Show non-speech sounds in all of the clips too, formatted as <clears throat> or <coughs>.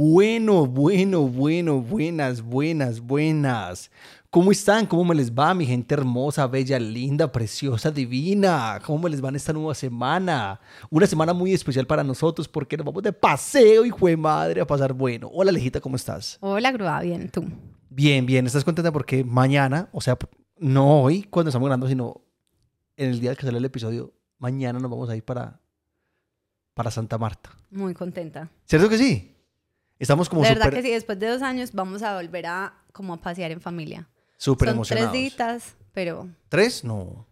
Bueno, bueno, bueno, buenas, buenas, buenas. ¿Cómo están? ¿Cómo me les va, mi gente hermosa, bella, linda, preciosa, divina? ¿Cómo me les va en esta nueva semana? Una semana muy especial para nosotros porque nos vamos de paseo, hijo de madre, a pasar bueno. Hola, Lejita, ¿cómo estás? Hola, Grúa, bien, ¿tú? Bien, bien. ¿Estás contenta porque mañana, o sea, no hoy cuando estamos grabando, sino en el día que sale el episodio, mañana nos vamos a ir para, para Santa Marta? Muy contenta. ¿Cierto que sí? Estamos como de verdad que sí, después de dos años vamos a volver a como a pasear en familia. súper emocionados. tres ditas, pero ¿Tres? No.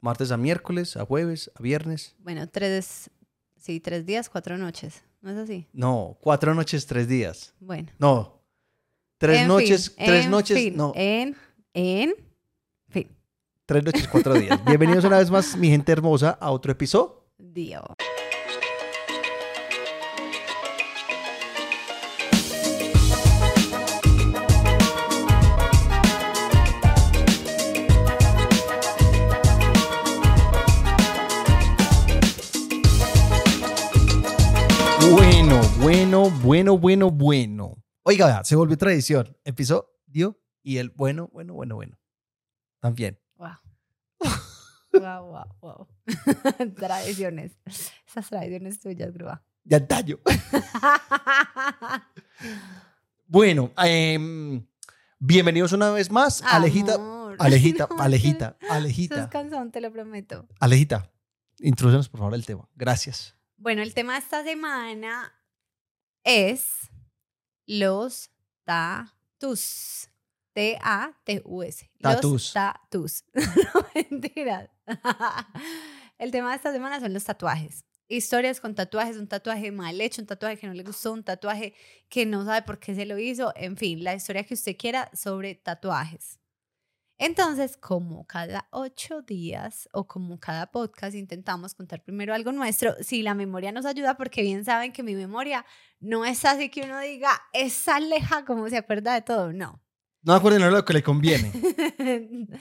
Martes a miércoles, a jueves, a viernes. bueno, tres, sí, tres días, cuatro noches. ¿No es así? No, cuatro noches, tres días. Bueno. No. Tres En noches, fin, tres en noches, fin, no. En, en, fin, Tres noches, cuatro días. Bienvenidos una vez más, mi gente hermosa, a otro episodio. Dios. Bueno, bueno, bueno, bueno. Oiga, vea, se volvió tradición. Empezó Dio y el bueno, bueno, bueno, bueno. También. Wow. wow, wow, wow. tradiciones. Esas tradiciones tuyas, Grúa. Ya tallo. Bueno, em, bienvenidos una vez más. Alejita, Amor. Alejita, No, <laughs> Alejita, Estás Alejita. cansón, te lo prometo. Alejita, introdúcenos por favor el tema. Gracias. Bueno, el tema de esta semana es los tatus. T-A-T-U-S. Tatus. Los tatus. <laughs> no, mentiras. <laughs> el tema de esta semana son los tatuajes. Historias con tatuajes, un tatuaje mal hecho, un tatuaje que no le gustó, un tatuaje que no sabe por qué se lo hizo, en fin, la historia que usted quiera sobre tatuajes. Entonces, como cada ocho días o como cada podcast intentamos contar primero algo nuestro, si la memoria nos ayuda, porque bien saben que mi memoria no es así que uno diga, es aleja como se acuerda de todo, no. No acuerden lo que le conviene. <laughs>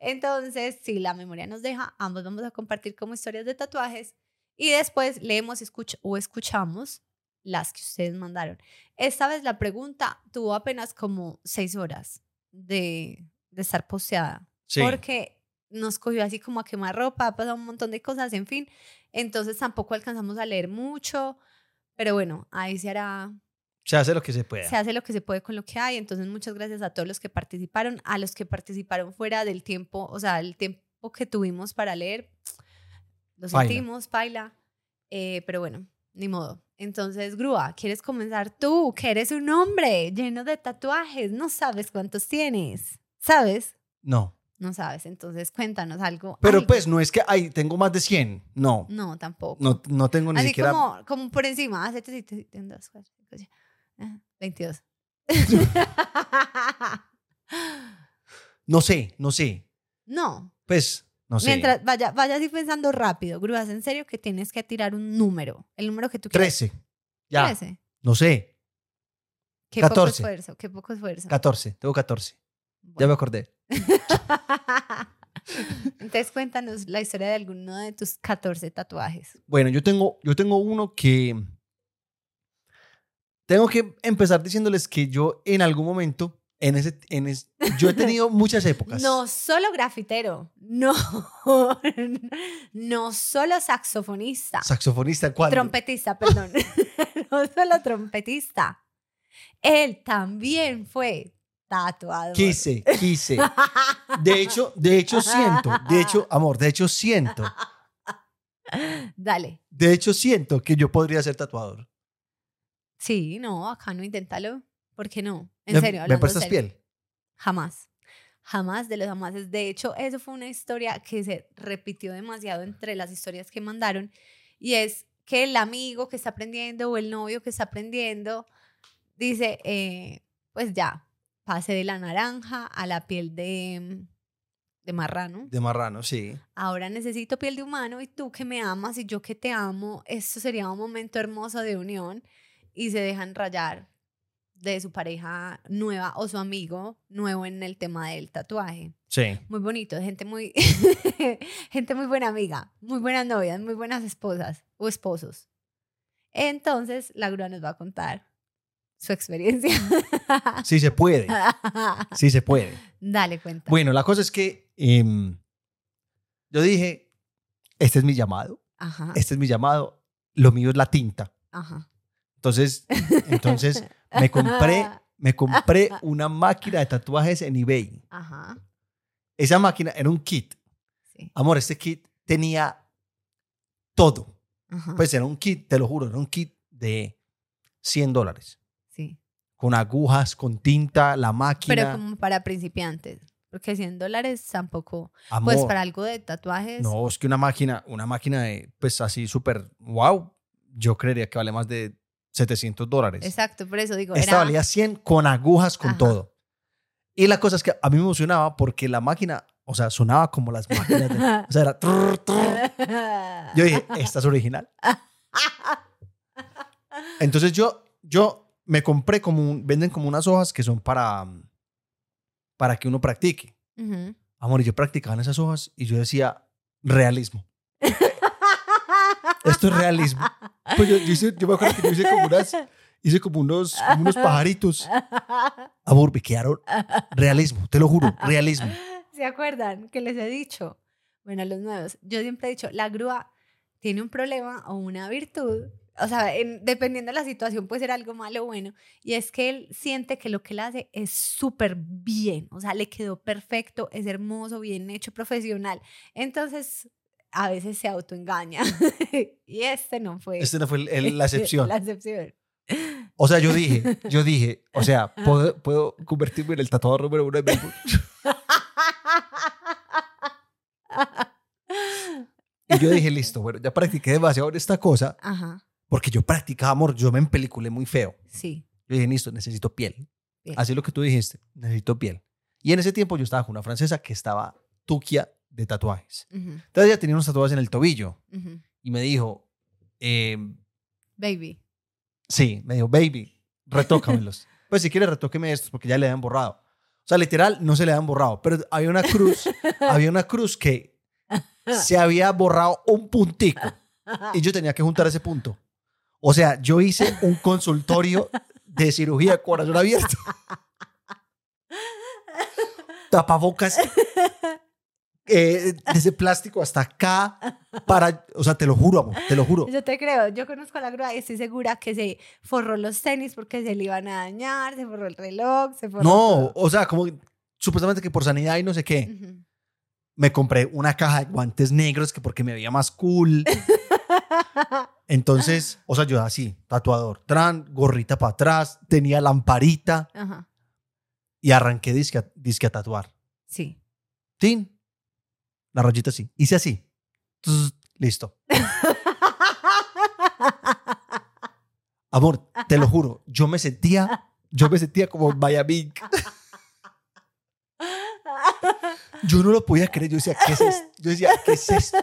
Entonces, si la memoria nos deja, ambos vamos a compartir como historias de tatuajes y después leemos escuch o escuchamos las que ustedes mandaron. Esta vez la pregunta tuvo apenas como seis horas de, de estar posteada Sí. porque nos cogió así como a quemar ropa, ha pasado un montón de cosas, en fin. Entonces tampoco alcanzamos a leer mucho, pero bueno, ahí se hará, Se hace lo que se pueda. se hace lo que se puede con lo que hay. Entonces muchas gracias a todos los que participaron, a los que participaron fuera del tiempo, o sea, el tiempo que tuvimos para leer. <tsk> Lo sentimos, paila. Eh, pero bueno, ni modo. Entonces, Grúa, ¿quieres comenzar tú? Que eres un hombre lleno de tatuajes, no sabes cuántos tienes, ¿sabes? No. No sabes, entonces cuéntanos algo. Pero algo. pues no es que ay, tengo más de 100. No. No, tampoco. No, no tengo ni Así siquiera. como, como por encima. Ah, siete, siete, siete, un, dos, cuatro, cinco, seis, ah, <laughs> 22. No sé, no sé. no. Pues, no sé. Mientras vaya, vaya así pensando rápido, grúas, en serio que tienes que tirar un número. El número que tú quieras. 13. Ya. 13. No sé. Qué poco 14. esfuerzo, qué poco esfuerzo. 14. Tengo 14. Ya me acordé. <laughs> Entonces cuéntanos la historia de alguno de tus 14 tatuajes. Bueno, yo tengo, yo tengo uno que. Tengo que empezar diciéndoles que yo en algún momento, en ese, en es- yo he tenido <laughs> muchas épocas. No solo grafitero, no, no solo saxofonista, Saxofonista, ¿cuándo? trompetista, perdón, <laughs> no solo trompetista, él también fue tatuador. Quise, quise. De hecho, de hecho siento, de hecho, amor, de hecho siento, <laughs> Dale. de hecho siento que yo podría ser tatuador. Sí, no, acá no, inténtalo. ¿Por qué no? En ¿Me, serio, ¿Me prestas serio. piel? Jamás. Jamás de los jamases. De hecho, eso fue una historia que se repitió demasiado entre las historias que mandaron. Y es que el amigo que está aprendiendo o el novio que está aprendiendo dice, eh, pues ya, pase de la naranja a la piel de, de marrano. De marrano, sí. Ahora necesito piel de humano y tú que me amas y yo que te amo, esto sería un momento hermoso de unión y se dejan rayar de su pareja nueva o su amigo nuevo en el tema del tatuaje. Sí. Muy bonito, gente muy, <laughs> gente muy buena amiga, muy buenas novias, muy buenas esposas o esposos. Entonces, la grúa nos va a contar su experiencia. Sí se puede, sí se puede. Dale cuenta. Bueno, la cosa es que em, yo dije, este es mi llamado, Ajá. este es mi llamado, lo mío es la tinta. Ajá. Entonces, entonces me compré, me compré una máquina de tatuajes en eBay. Ajá. Esa máquina era un kit. Sí. Amor, este kit tenía todo. Ajá. Pues era un kit, te lo juro, era un kit de 100 dólares. Con agujas, con tinta, la Pero máquina. como para principiantes. Porque 100 dólares tampoco. Amor, Pues para algo de tatuajes. no, es que una máquina, una máquina de, pues así súper, wow, yo creería que vale más de 700 dólares. Exacto, por eso digo. Esta era... valía 100 con agujas, con Ajá. todo. Y la cosa es que a mí me emocionaba porque la máquina, o sea, sonaba como las máquinas. de- <laughs> o sea, era... trrr, trrr. Yo dije, esta es original. <laughs> Entonces yo, yo me compré como, un- venden como unas hojas que son para, para que uno practique. Ujú. Amor, y yo practicaba en esas hojas y yo decía, realismo. Esto es realismo. Pues yo, yo, hice- yo me acuerdo que yo hice como unas, hice como unos, como unos pajaritos. Amor, me quedaron realismo, te lo juro, realismo. ¿Se acuerdan que les he dicho? Bueno, los nuevos. Yo siempre he dicho, la grúa tiene un problema o una virtud. O sea, en- dependiendo de la situación puede ser algo malo o bueno. Y es que él siente que lo que él hace es súper bien. O sea, le quedó perfecto, es hermoso, bien hecho, profesional. Entonces, a veces se autoengaña. <laughs> y este no fue. Esta no fue el- el- <laughs> la excepción. la excepción. O sea, yo dije, yo <laughs> dije, o sea, puedo, puedo convertirme en el tatuador número uno de Melbourne. Y yo dije, listo, bueno, ya practiqué demasiado en esta cosa, Ajá, porque yo practicaba amor, yo me empeliculé muy feo. sí. Yo dije, listo, necesito piel. Piel. Así es lo que tú dijiste, necesito piel. Y en ese tiempo yo estaba con una francesa que estaba tuquia de tatuajes. ujú, Entonces ella tenía unos tatuajes en el tobillo ujú. y me dijo, eh, Baby. sí, me dijo, baby, retócamelos. <laughs> pues si quieres retóqueme estos porque ya le habían borrado. O sea, literal, no se le habían borrado, pero había una cruz, <laughs> había una cruz que se había borrado un puntico y yo tenía que juntar ese punto. O sea, yo hice un consultorio de cirugía de corazón abierto. Tapabocas eh, de ese plástico hasta acá para, o sea, te lo juro, amor, te lo juro. Yo te creo, yo conozco a la grúa y estoy segura que se forró los tenis porque se le iban a dañar, se forró el reloj, se forró No, todo. o sea, como supuestamente que por sanidad y no sé qué. Me compré una caja de guantes negros que porque me veía más cool. <laughs> Entonces, o sea, yo así, tatuador, tran, gorrita para atrás, tenía lamparita Ajá, y arranqué disque a, disque a tatuar. sí. Tin. La rayita así. Hice así. Tss, listo. Amor, te lo juro, yo me sentía, yo me sentía como Miami. Yo no lo podía creer. Yo decía, ¿qué es esto? Yo decía, ¿qué es <laughs> esto?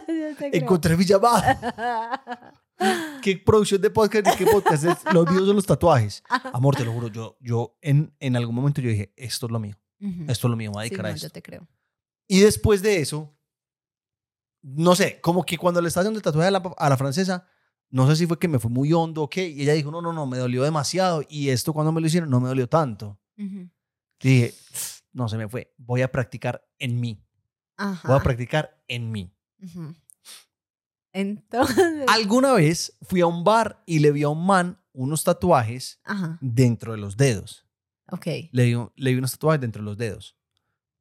Encontré mi llamada. <laughs> ¿Qué producción de podcast y qué podcast es? Los míos son los tatuajes. Amor, te lo juro, yo, yo en, en algún momento yo dije, esto es lo mío. Esto es lo mío, me voy a Sí, dedicar a no, esto. yo te creo. Y después de eso, no sé, como que cuando le estaba haciendo el tatuaje a la, a la francesa, no sé si fue que me fue muy hondo o qué, y ella dijo, no, no, no, me dolió demasiado, y esto cuando me lo hicieron no me dolió tanto. Ujú. Y dije, no, se me fue, voy a practicar en mí, Ajá. voy a practicar en mí. Entonces. Alguna vez fui a un bar y le vi a un man unos tatuajes Ajá, dentro de los dedos. ok. Le vi, le vi unos tatuajes dentro de los dedos.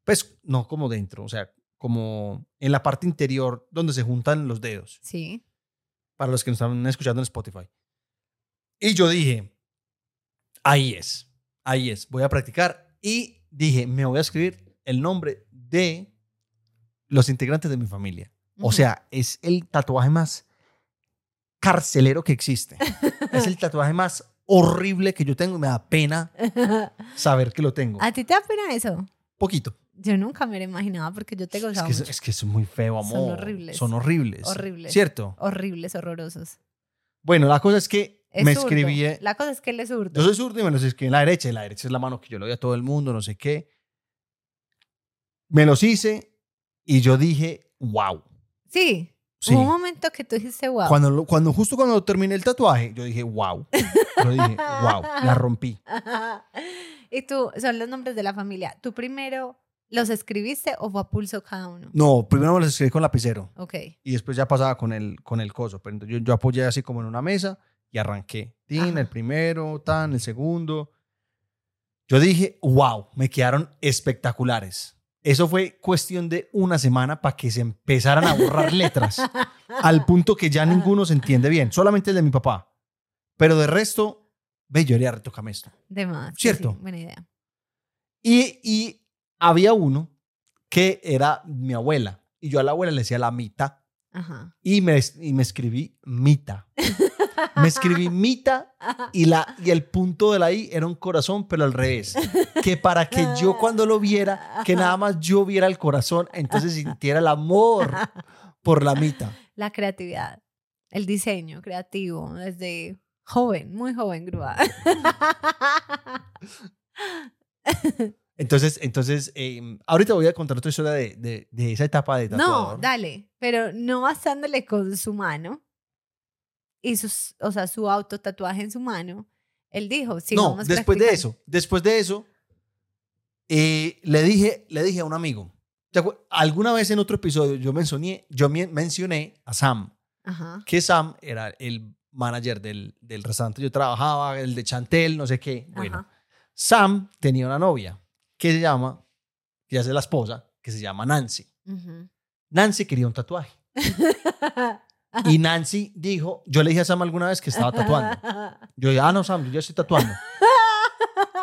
Pues no como dentro, o sea, como en la parte interior donde se juntan los dedos. Sí. para los que nos están escuchando en Spotify. Y yo dije, ahí es, ahí es, voy a practicar. Y dije, me voy a escribir el nombre de los integrantes de mi familia. O sea, es el tatuaje más carcelero que existe. es el tatuaje más horrible que yo tengo y me da pena <laughs> saber que lo tengo. ¿A ti te da pena eso? Poquito. Yo nunca me lo imaginaba porque yo te Es gozaba que es, mucho. es que es muy feo, Son amor. horribles. Son horribles. Horribles. ¿Cierto? Horribles, horrorosos. Bueno, la cosa es que Es me zurdo. escribí... eh, La cosa es que él es zurdo. Yo soy zurdo y me los escribí en la derecha. Y la derecha es la mano que yo le doy a todo el mundo, no sé qué. Me los hice y yo dije, wow. Sí. Sí. Hubo un momento que tú dijiste, wow. Cuando, cuando, justo cuando terminé el tatuaje, yo dije, wow. Yo dije, <laughs> wow, la rompí. <laughs> y tú, son los nombres de la familia. ¿Tú primero los escribiste o fue a pulso cada uno? No, primero me lo escribí con lapicero Ok. y después ya pasaba con el, con el coso. Pero yo, yo apoyé así como en una mesa y arranqué. Tin, el primero, tan, el segundo. Yo dije, wow, me quedaron espectaculares. Eso fue cuestión de una semana para que se empezaran a borrar letras. <laughs> al punto que ya ninguno se entiende bien, solamente el de mi papá. Pero de resto, ve, yo haría retocame esto. De más. Cierto. sí, buena idea. Y, y había uno que era mi abuela. Y yo a la abuela le decía la mita. Ajá. Y me, y me escribí mita. Me escribí mita y, la, y el punto de la I era un corazón, pero al revés. Que para que yo cuando lo viera, que nada más yo viera el corazón, entonces sintiera el amor por la mita. La creatividad, el diseño creativo, desde joven, muy joven, Grúa. <laughs> Entonces, entonces eh, ahorita voy a contar otra historia de, de, de esa etapa de no, tatuador. dale, pero no basándole con su mano y sus, o sea, su autotatuaje en su mano. Él dijo, no, sigamos después de eso, después de eso, eh, le, dije, le dije a un amigo, ¿te acuer- alguna vez en otro episodio yo mencioné, yo men- mencioné a Sam, Ajá. que Sam era el manager del, del restaurante yo trabajaba, el de Chantel, no sé qué. Bueno, Ajá. Sam tenía una novia que se llama, que es la esposa, que se llama Nancy. Nancy quería un tatuaje. Y <laughs> Nancy dijo, yo le dije a Sam alguna vez que estaba tatuando. Yo dije, ah, no, Sam, yo ya estoy tatuando.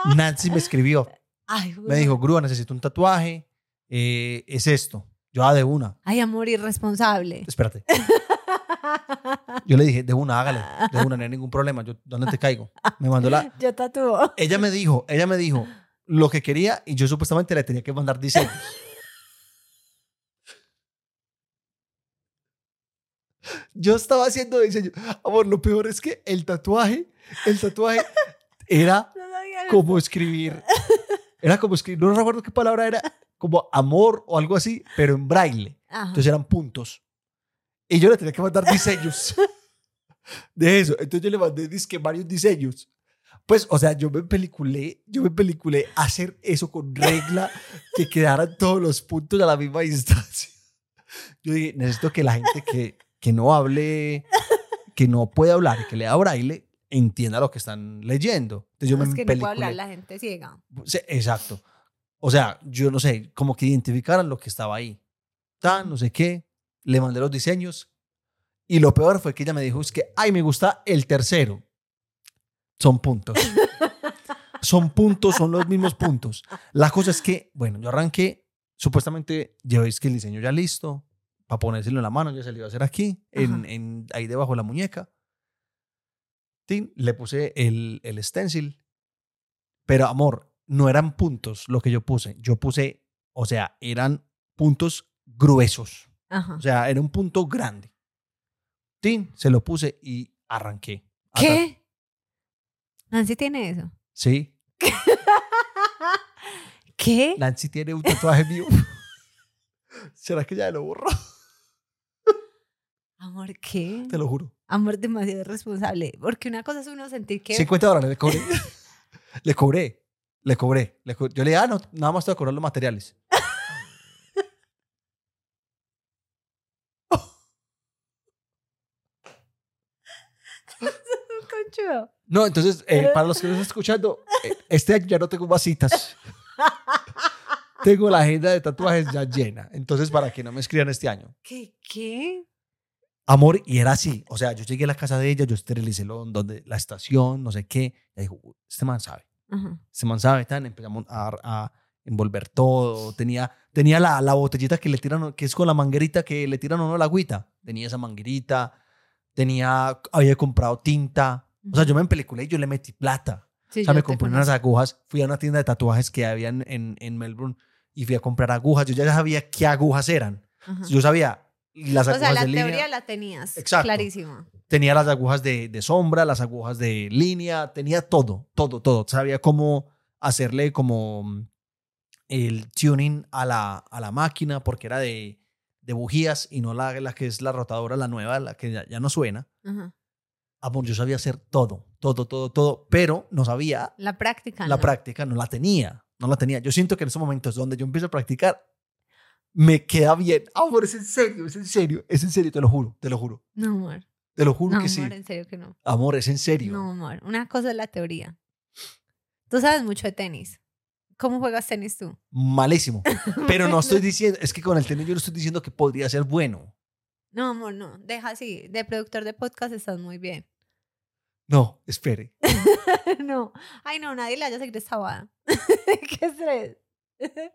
<laughs> Nancy me escribió, Ay, me dijo, Grúa, necesito un tatuaje, eh, es esto. Yo, ah, de una, Ay, amor irresponsable. espérate. <laughs> Yo le dije, de una, hágale, de una, no hay ningún problema, yo, ¿dónde te caigo? Me mandó la... Yo tatúo. Ella me dijo, ella me dijo lo que quería y yo supuestamente le tenía que mandar diseños. <laughs> Yo estaba haciendo diseño. Amor, lo peor es que el tatuaje, el tatuaje era <laughs> No como escribir, era como escribir, no recuerdo qué palabra era, como amor o algo así, pero en braille. Ajá. Entonces eran puntos. Y yo le tenía que mandar diseños <laughs> de eso. Entonces yo le mandé disque varios diseños. Pues, o sea, yo me peliculé, yo me peliculé hacer eso con regla, que quedaran todos los puntos a la misma distancia. Yo dije, necesito que la gente que, que no hable, que no puede hablar y que lea braille, entienda lo que están leyendo. Entonces yo No, me es que no puede peliculé. hablar la gente ciega. Sí, exacto. O sea, yo no sé, como que identificaran lo que estaba ahí. Tan, no sé qué. Le mandé los diseños. Y lo peor fue que ella me dijo, es que, ay, me gusta el tercero. Son puntos. son puntos, son los mismos puntos. La cosa es que, bueno, yo arranqué, supuestamente llevéis que el diseño ya listo, para ponérselo en la mano, ya se le iba a hacer aquí, en, en- ahí debajo de la muñeca. Tin, le puse el, el stencil, pero amor, no eran puntos lo que yo puse. Yo puse, o sea, eran puntos gruesos. Ajá. O sea, era un punto grande. Tin, se lo puse y arranqué. ¿Qué? Nancy tiene eso. Sí, <laughs> ¿Qué? Nancy tiene un tatuaje mío. <laughs> ¿Será que ya lo borró? <laughs> Amor, ¿qué? Te lo juro. Amor demasiado responsable. Porque una cosa es uno sentir que... 50 dólares le cobré. le cobré. Le cobré. Le co- Yo le dije, ah, no, nada más te voy a cobrar los materiales. No, entonces, eh, para los que nos están escuchando, eh, este año ya no tengo más citas. <laughs> tengo la agenda de tatuajes ya llena. Entonces, para que no me escriban este año. ¿Qué? ¿Qué? Amor, y era así. O sea, yo llegué a la casa de ella, yo esterilicé lo- donde, la estación, no sé qué. Y dijo, "Uy, este man sabe. Este man sabe. Tan, empezamos a, a envolver todo. Tenía, tenía la, la botellita que le tiran, que es con la manguerita que le tiran a uno la agüita. Tenía esa manguerita. Tenía, había comprado tinta. O sea, yo me empeliculé y yo le metí plata. Sí, O sea, me compré unas agujas, fui a una tienda de tatuajes que había en, en, en Melbourne y fui a comprar agujas. Yo ya sabía qué agujas eran. Ajá. Yo sabía las O agujas sea, la de teoría línea. la tenías. Exacto. Clarísima. Tenía las agujas de, de sombra, las agujas de línea, tenía todo, todo, todo. Sabía cómo hacerle como mm, el tuning a la, a la máquina porque era de, de bujías y no la, la que es la rotadora, la nueva, la que ya, ya no suena. Ajá. Amor, yo sabía hacer todo, todo, todo, todo, pero no sabía La práctica. la no. práctica, no la tenía, no la tenía. Yo siento que en esos momentos donde yo empiezo a practicar, me queda bien. Amor, es en serio, es en serio, es en serio, te lo juro, te lo juro, No, amor. te lo juro No, que amor, sí. en serio que no. Amor, es en serio. No, amor. Una cosa es la teoría. Tú sabes mucho de tenis. ¿Cómo juegas tenis tú? Malísimo. <laughs> Pero no estoy diciendo, es que con el tenis yo no estoy diciendo que podría ser bueno. No, amor, no. Deja así. De productor de podcast estás muy bien. No, espere. <laughs> no. Ay, no, nadie le haya seguido esta boda. <laughs> Qué estrés. <laughs>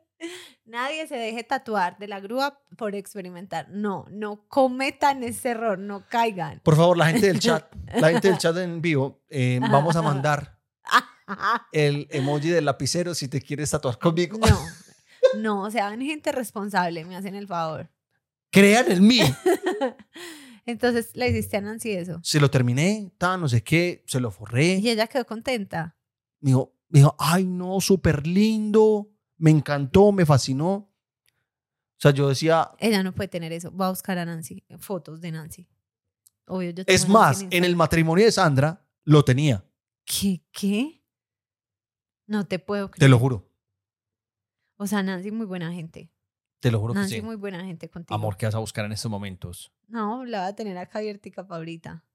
Nadie se deje tatuar de la grúa por experimentar. No, no cometan ese error, no caigan. Por favor, la gente del chat, la gente del chat en vivo, eh, vamos a mandar el emoji del lapicero si te quieres tatuar conmigo. No, no, sean gente responsable, me hacen el favor. Crean en mí. Entonces le hiciste a Nancy eso. Se lo terminé, tal, no sé qué, se lo forré. Y ella quedó contenta. Me dijo, me dijo, ay, no, súper lindo, me encantó, me fascinó. O sea, yo decía, Ella no puede tener eso. Va a buscar a Nancy, fotos de Nancy. Obvio, yo tengo es más, en el matrimonio de Sandra lo tenía, ¿Qué? ¿Qué? No te puedo creer. te lo juro, O sea, Nancy muy buena gente. Te lo juro que sí. muy buena gente contigo. Amor, ¿qué vas a buscar en estos momentos? No, la va a tener acá abiertica pa' ahorita.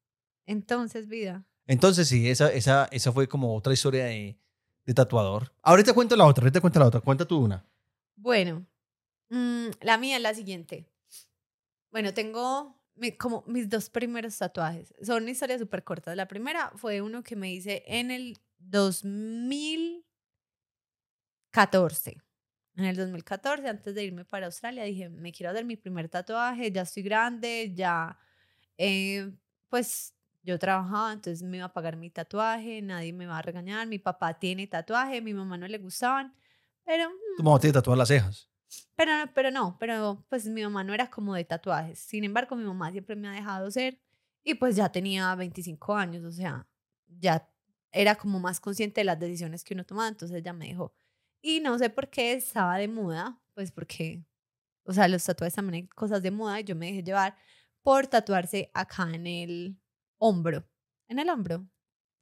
Entonces, vida. Entonces, sí, esa, esa, esa fue como otra historia de, de tatuador. Ahorita cuento la otra, ahorita cuento la otra. Cuenta tú una. Bueno, mm, la mía es la siguiente. Bueno, tengo mi- como mis dos primeros tatuajes. Son historias súper cortas. La primera fue uno que me hice en el 2014. En el 2014, antes de irme para Australia, dije, me quiero hacer mi primer tatuaje, ya estoy grande, ya, eh, pues yo trabajaba, entonces me iba a pagar mi tatuaje, nadie me va a regañar, mi papá tiene tatuaje, mi mamá no le gustaban, pero mm, Tu mamá te tatuar las cejas. pero, pero no, pero pues mi mamá no era como de tatuajes. Sin embargo, mi mamá siempre me ha dejado ser y pues ya tenía 25 años, o sea, ya era como más consciente de las decisiones que uno tomaba, entonces ya me dijo. Y no sé por qué estaba de moda, pues porque, o sea, los tatuajes también hay cosas de moda y yo me dejé llevar por tatuarse acá en el hombro, en el hombro.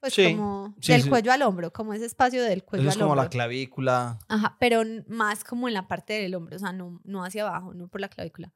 Pues Sí, como sí, del sí. cuello al hombro, como ese espacio del cuello Eso es al como hombro. la clavícula. Ajá, pero más como en la parte del hombro, o sea, no, no hacia abajo, no por la clavícula.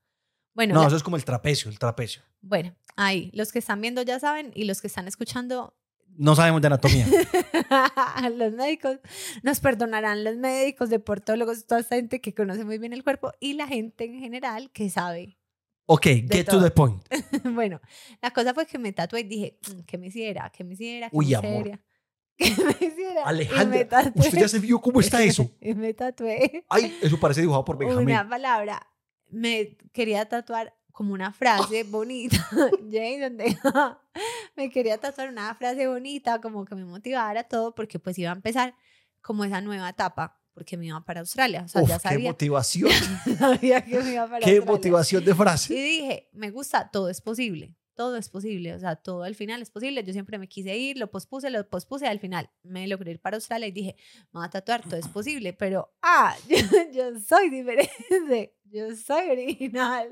Bueno, No, la- eso es como el trapecio, el trapecio. bueno, ahí, los que están viendo ya saben y los que están escuchando, No sabemos de anatomía. <laughs> los médicos, nos perdonarán los médicos, deportólogos, toda esta gente que conoce muy bien el cuerpo y la gente en general que sabe. Ok, get to todo. the point. <laughs> bueno, la cosa fue que me tatué y dije, "Mm, ¿qué me hiciera? ¿Qué me hiciera? ¿Qué Uy, me amor. hiciera? <laughs> ¿Qué me hiciera? Me Alejandra. ¿usted ya se vio cómo está eso? y me tatué. Ay, eso parece dibujado por Benjamín. una palabra. Me quería tatuar como una frase bonita. <laughs> Jason, deja. <laughs> me quería tatuar una frase bonita, como que me motivara todo, porque pues iba a empezar como esa nueva etapa, porque me iba para Australia. O sea, Uf, ya qué sabía, motivación, <laughs> sabía que me iba para qué Australia. motivación de Y frase. dije, me gusta, todo es posible. Todo es posible, o sea, todo al final es posible. Yo siempre me quise ir, lo pospuse, lo pospuse, al final me logré ir para Australia y dije, me voy a tatuar, todo es posible, pero, ah, <laughs> yo, yo soy diferente, yo soy original.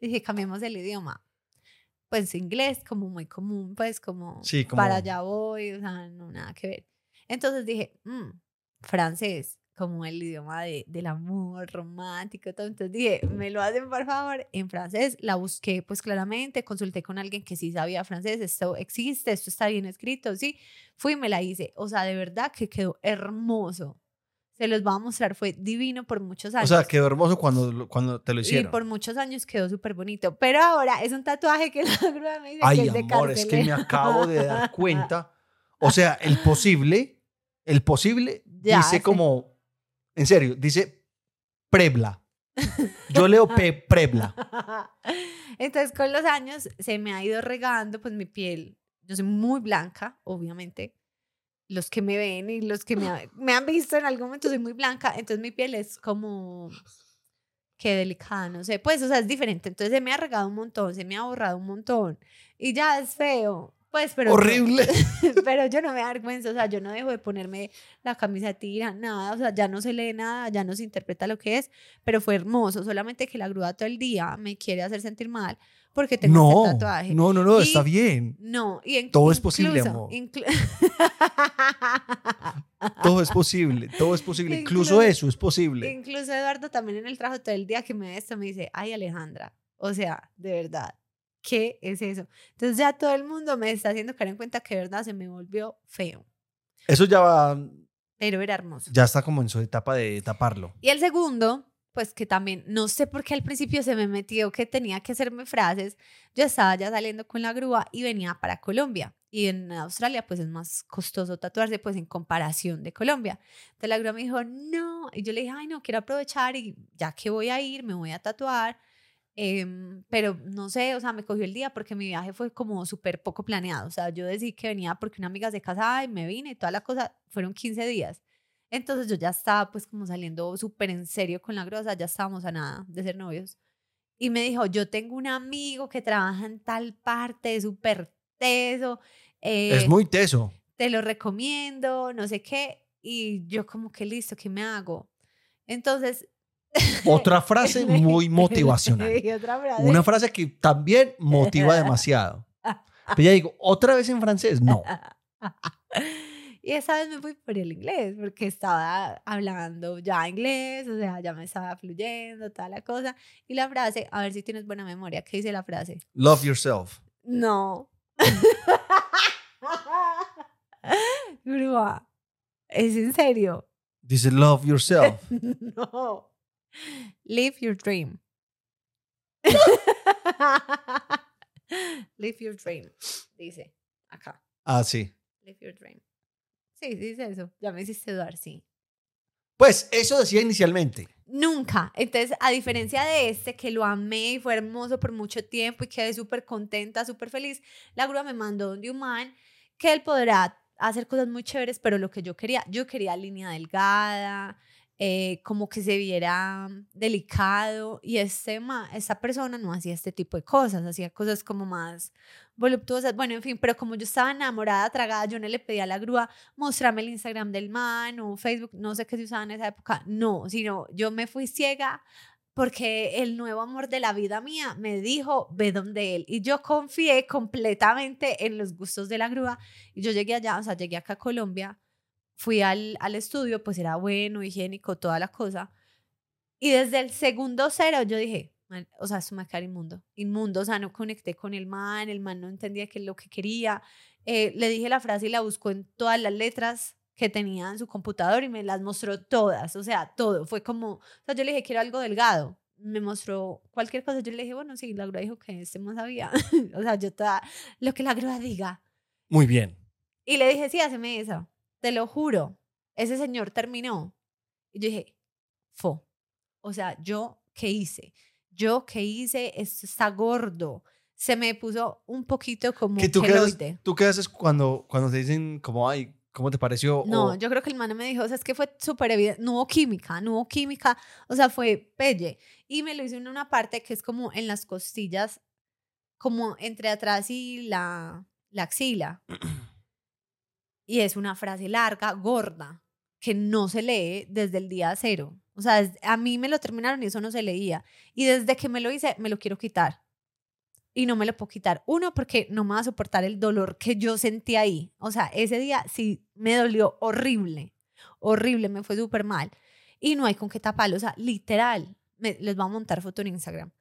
Y <laughs> dije, cambiemos el idioma. Pues inglés, como muy común, pues como, Sí, como- para allá voy, o sea, no, nada que ver. Entonces dije, "Mm, francés, como el idioma de, del amor romántico, todo. Entonces dije, me lo hacen por favor en francés. La busqué, pues claramente, consulté con alguien que sí sabía francés, esto existe, esto está bien escrito, sí. Fui y me la hice. O sea, de verdad que quedó hermoso. Se los voy a mostrar, fue divino por muchos O años. sea, quedó hermoso cuando, cuando te lo y hicieron. por muchos años quedó súper bonito. Pero ahora es un tatuaje que <laughs> la grúa me dice que Ay, es de amor, es que me acabo de dar <laughs> cuenta. O sea, el posible, el posible Ya, dice sí. como, en serio, dice Prebla. Yo leo Pe Prebla. <laughs> Entonces, con los años se me ha ido regando pues mi piel. Yo soy muy blanca, obviamente. Los que me ven y los que me, me han visto en algún momento soy muy blanca. Entonces, mi piel es como que delicada, no sé. Pues, o sea, es diferente. Entonces, se me ha regado un montón, se me ha borrado un montón. Y ya es feo. Pues, pero. Horrible. <laughs> pero yo no me avergüenzo, o sea, yo no dejo de ponerme la camisa tira, nada, o sea, ya no se lee nada, ya no se interpreta lo que es, pero fue hermoso, solamente que la grúa todo el día me quiere hacer sentir mal porque tengo No, este tatuaje. no, no, no, Y- está bien. No, y en- Todo es posible, amor. <laughs> Todo es posible, todo es posible. Incluso Incluso- eso es posible. Incluso Eduardo también en el trabajo todo el día que me ve esto me dice, ay Alejandra, o sea, de verdad, ¿qué es eso? Entonces ya todo el mundo me está haciendo caer en cuenta que de verdad se me volvió feo, Eso ya va, pero era hermoso. ya está como en su etapa de taparlo. Y el segundo, pues que también, no sé por qué al principio se me metió que tenía que hacerme frases. Yo estaba ya saliendo con la grúa y venía para Colombia. Y en Australia, pues es más costoso tatuarse, pues en comparación de Colombia. Entonces la grúa me dijo, no. Y yo le dije, ay, no, quiero aprovechar y ya que voy a ir, me voy a tatuar. Em, pero no sé, o sea, me cogió el día porque mi viaje fue como súper poco planeado. O sea, yo decidí que venía porque una amiga se casaba y me vine y toda la cosa. Fueron 15 días. Entonces yo ya estaba pues como saliendo súper en serio con la grosa, ya estábamos a nada de ser novios. Y me dijo, yo tengo un amigo que trabaja en tal parte, es súper teso, eh, es muy teso. te lo recomiendo, no sé qué. Y yo como que listo, ¿qué me hago? Entonces... Otra frase <laughs> muy motivacional. frase. Una frase que también motiva demasiado. <laughs> Pero ya digo, otra vez en francés, no. <laughs> Y esa vez me fui por el inglés, porque estaba hablando ya inglés, o sea, ya me estaba fluyendo, toda la cosa. Y la frase, a ver si tienes buena memoria, ¿qué dice la frase? Love yourself. No. Grúa, ¿es en serio? Dice love yourself. no. Live your dream. <laughs> Live your dream, dice acá. Ah, sí. Live your dream. Sí, dice eso. Ya me hiciste dudar, sí. Pues eso decía inicialmente. Nunca. Entonces, a diferencia de este, que lo amé y fue hermoso por mucho tiempo y quedé súper contenta, súper feliz, la grúa me mandó un man que él podrá hacer cosas muy chéveres, pero lo que yo quería, yo quería línea delgada, eh, como que se viera delicado y este ma, esta persona no hacía este tipo de cosas, hacía cosas como más voluptuosas, bueno, en fin, pero como yo estaba enamorada, tragada, yo no le pedía a la grúa, mostrarme el Instagram del man o Facebook, no sé qué se usaba en esa época, no, sino yo me fui ciega porque el nuevo amor de la vida mía me dijo, ve donde él. Y yo confié completamente en los gustos de la grúa. Y yo llegué allá, o sea, llegué acá a Colombia, fui al, al estudio, pues era bueno, higiénico, toda la cosa. Y desde el segundo cero yo dije, "Man, o sea, esto me va a quedar inmundo. Inmundo, o sea, no conecté con el man, el man no entendía qué es lo que quería. Eh, le dije la frase y la buscó en todas las letras que tenía en su computador y me las mostró todas, o sea, todo. Fue como, o sea, yo le dije, quiero algo delgado. Me mostró cualquier cosa. Yo le dije, bueno, sí, la grúa dijo que este más sabía. <laughs> o sea, yo toda, lo que la grúa diga. Muy bien. Y le dije, sí, haceme eso. Te lo juro. Ese señor terminó. Y yo dije, fo. O sea, ¿yo qué hice? ¿Yo qué hice? Esto está gordo. Se me puso un poquito como ¿Qué tú, qué haces, queloide. ¿Tú qué haces cuando, cuando te dicen como, ay, ¿cómo te pareció? No, O- yo creo que el man me dijo, o sea, es que fue súper evidente, no hubo química, no hubo química, o sea, fue pelle. Y me lo hizo en una parte que es como en las costillas, como entre atrás y la, la axila. <clears throat> Y es una frase larga, gorda, que no se lee desde el día cero. O sea, a mí me lo terminaron y eso no se leía. Y desde que me lo hice, me lo quiero quitar. Y no me lo puedo quitar. Uno, porque no me va a soportar el dolor que yo sentí ahí. O sea, ese día sí me dolió horrible. Horrible, me fue súper mal. Y no hay con qué taparlo. O sea, literal, me- les voy a montar foto en Instagram.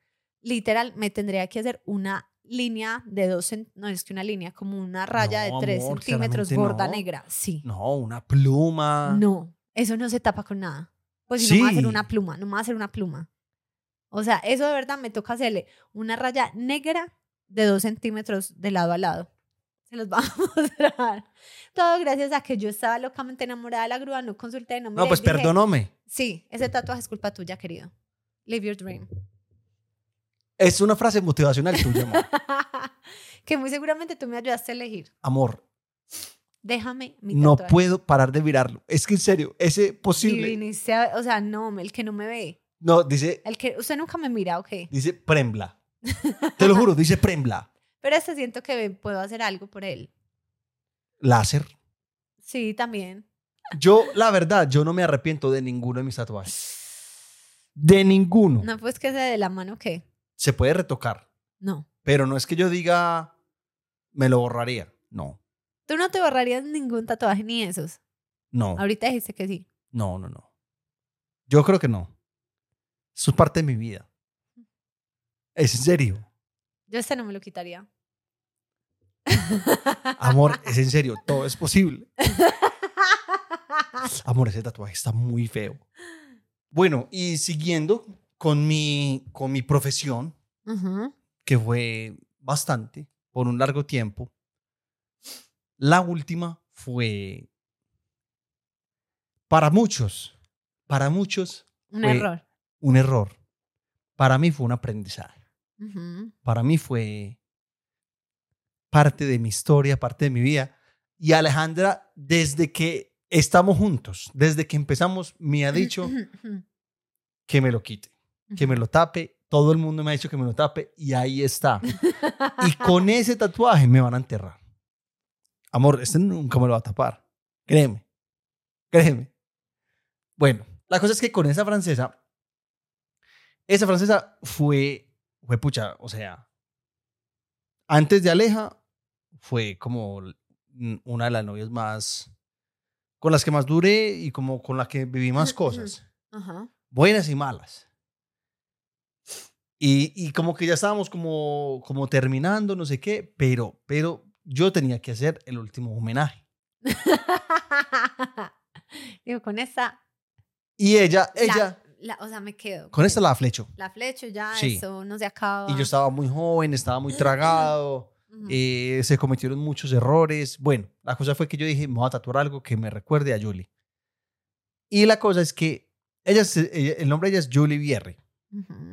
Literal, me tendría que hacer una línea de dos, no es que una línea, como una raya No, de tres amor, centímetros gorda no. negra. Sí. No, una pluma. No, eso no se tapa con nada. Pues si no me va a hacer una pluma, no me va a hacer una pluma. O sea, eso de verdad me toca hacerle una raya negra de dos centímetros de lado a lado. Se los <laughs> vamos a mostrar. Todo gracias a que yo estaba locamente enamorada de la grúa, no consulté, no me No, pues perdóname. Sí, ese tatuaje es culpa tuya, querido. Live your dream. Es una frase motivacional tuya, amor. <laughs> que muy seguramente tú me ayudaste a elegir. Amor, Déjame mi no tatuaje. puedo parar de mirarlo. Es que en serio, ese posible. a- o sea, no, el que no me ve. No, dice, El que, usted nunca me mira, ok. dice Prembla. Te lo juro, dice Prembla. <laughs> Pero este siento que puedo hacer algo por él. Láser. Sí, también. Yo, la verdad, yo no me arrepiento de ninguno de mis tatuajes. <laughs> De ninguno. No, pues que sea de la mano, ¿qué? Se puede retocar, No. pero no es que yo diga, me lo borraría. No, Tú no te borrarías ningún tatuaje ni esos. no, Ahorita dijiste que sí. no, no, no. Yo creo que no. Eso es parte de mi vida. Es en serio. Yo este no me lo quitaría. Amor, es en serio. <laughs> Todo es posible. Amor, ese tatuaje está muy feo. Bueno, y siguiendo con mi, con mi profesión, que fue bastante por un largo tiempo, la última fue para muchos, para muchos Un Fue- error. un error. Para mí fue un aprendizaje. Para mí fue parte de mi historia, parte de mi vida. Y Alejandra, desde que estamos juntos, desde que empezamos, me ha dicho que me lo quite, que me lo tape. Todo el mundo me ha dicho que me lo tape y ahí está. Y con <laughs> ese tatuaje me van a enterrar. Amor, este nunca me lo va a tapar. Créeme. Créeme. Bueno, la cosa es que con esa francesa, esa francesa fue, fue pucha, o sea, antes de Aleja, fue como una de las novias más, con las que más duré y como con la que viví más cosas Ajá. buenas y malas. Y, y como que ya estábamos como, como terminando, no sé qué, pero, pero yo tenía que hacer el último homenaje. <laughs> Digo, con esta. Y ella, la- ella, la- o sea, me quedo. con esta la flecho. La flecho ya, Sí. eso no se acaba. Y yo estaba muy joven, estaba muy tragado, eh, se cometieron muchos errores. Bueno, la cosa fue que yo dije, me voy a tatuar algo que me recuerde a Julie. Y la cosa es que ella, el nombre de ella es Julie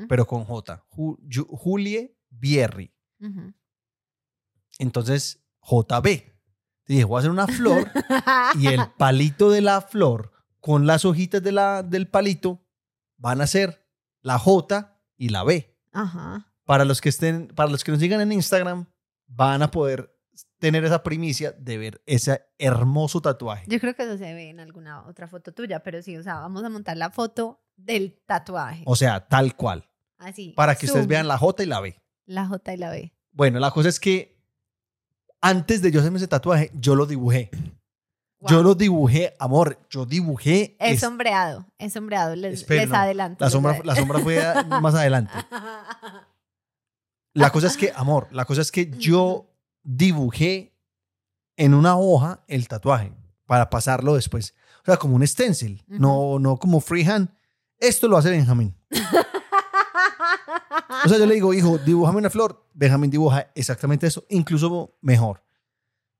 Pero con J. Ju- Ju- Julie Bierri. Ujú. Entonces, JB. Dije, voy a hacer una flor <laughs> y el palito de la flor con las hojitas de la, del palito van a ser la J y la B. Ajá. Para los que estén, para los que nos sigan en Instagram, van a poder tener esa primicia de ver ese hermoso tatuaje. Yo creo que eso se ve en alguna otra foto tuya, pero sí, o sea, vamos a montar la foto del tatuaje. O sea, tal cual. Así. Para que ustedes vean la J y la B. la J y la B. Bueno, la cosa es que antes de yo hacerme ese tatuaje, yo lo dibujé. Yo Wow. lo dibujé, amor, yo dibujé. Es sombreado, es sombreado. Les, Espera, les no. adelanto. la, sombra, la sombra fue más adelante. <laughs> La cosa es que, amor, la cosa es que yo <laughs> dibujé en una hoja el tatuaje para pasarlo después. O sea, como un stencil, no, no como freehand. Esto lo hace Benjamín. O sea, yo le digo, hijo, dibújame una flor. Benjamín dibuja exactamente eso, incluso mejor.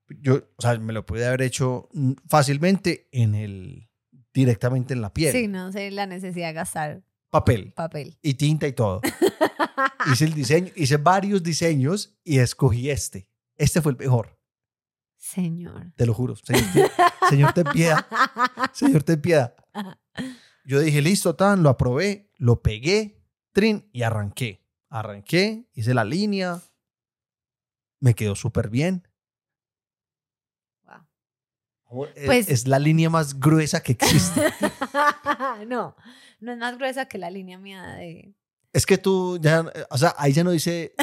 Yo, o sea, me lo puede haber hecho mm, fácilmente en el, directamente en la piel. Sí, no sé la necesidad de gastar Papel papel. y tinta y todo. <laughs> hice el diseño, hice varios diseños y escogí este. Este fue el mejor, Señor. te lo juro. Señor, ten- señor, ten piedad. Señor, ten piedad. Yo dije, listo, tan, lo aprobé, lo pegué, trin, y arranqué. Arranqué, hice la línea, me quedó súper bien. Wow. Es- Pues- es la línea más gruesa que existe. <laughs> no, no es más gruesa que la línea mía de es que tú ya, o sea, ahí ya no dice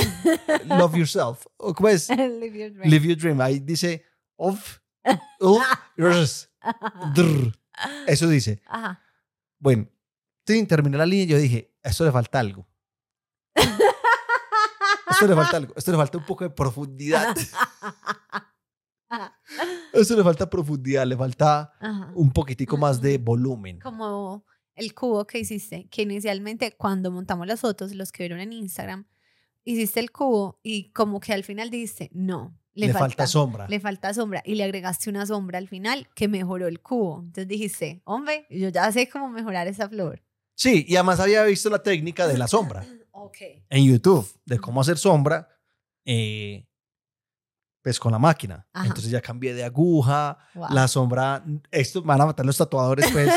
love yourself. ¿O ¿Cómo es? <laughs> Live Your Dream. Live your dream. Ahí dice of, of <laughs> yours. Eso dice. Ajá. Bueno, sí, terminé la línea y yo dije, a esto le falta algo. Esto le falta algo. Esto le falta un poco de profundidad. <laughs> Esto le falta profundidad, le falta Ajá. un poquitico más de volumen. Como el cubo que hiciste, que inicialmente cuando montamos las fotos, los que vieron en Instagram, hiciste el cubo y como que al final dijiste, no, le, Le, falta, sombra. Le falta sombra y le agregaste una sombra al final que mejoró el cubo. Entonces dijiste, hombre, yo ya sé cómo mejorar esa flor. Sí, y además había visto la técnica de la sombra Ok. en YouTube, de cómo hacer sombra, eh, pues con la máquina. Ajá. Entonces ya cambié de aguja, Wow. la sombra, esto me van a matar los tatuadores, pues,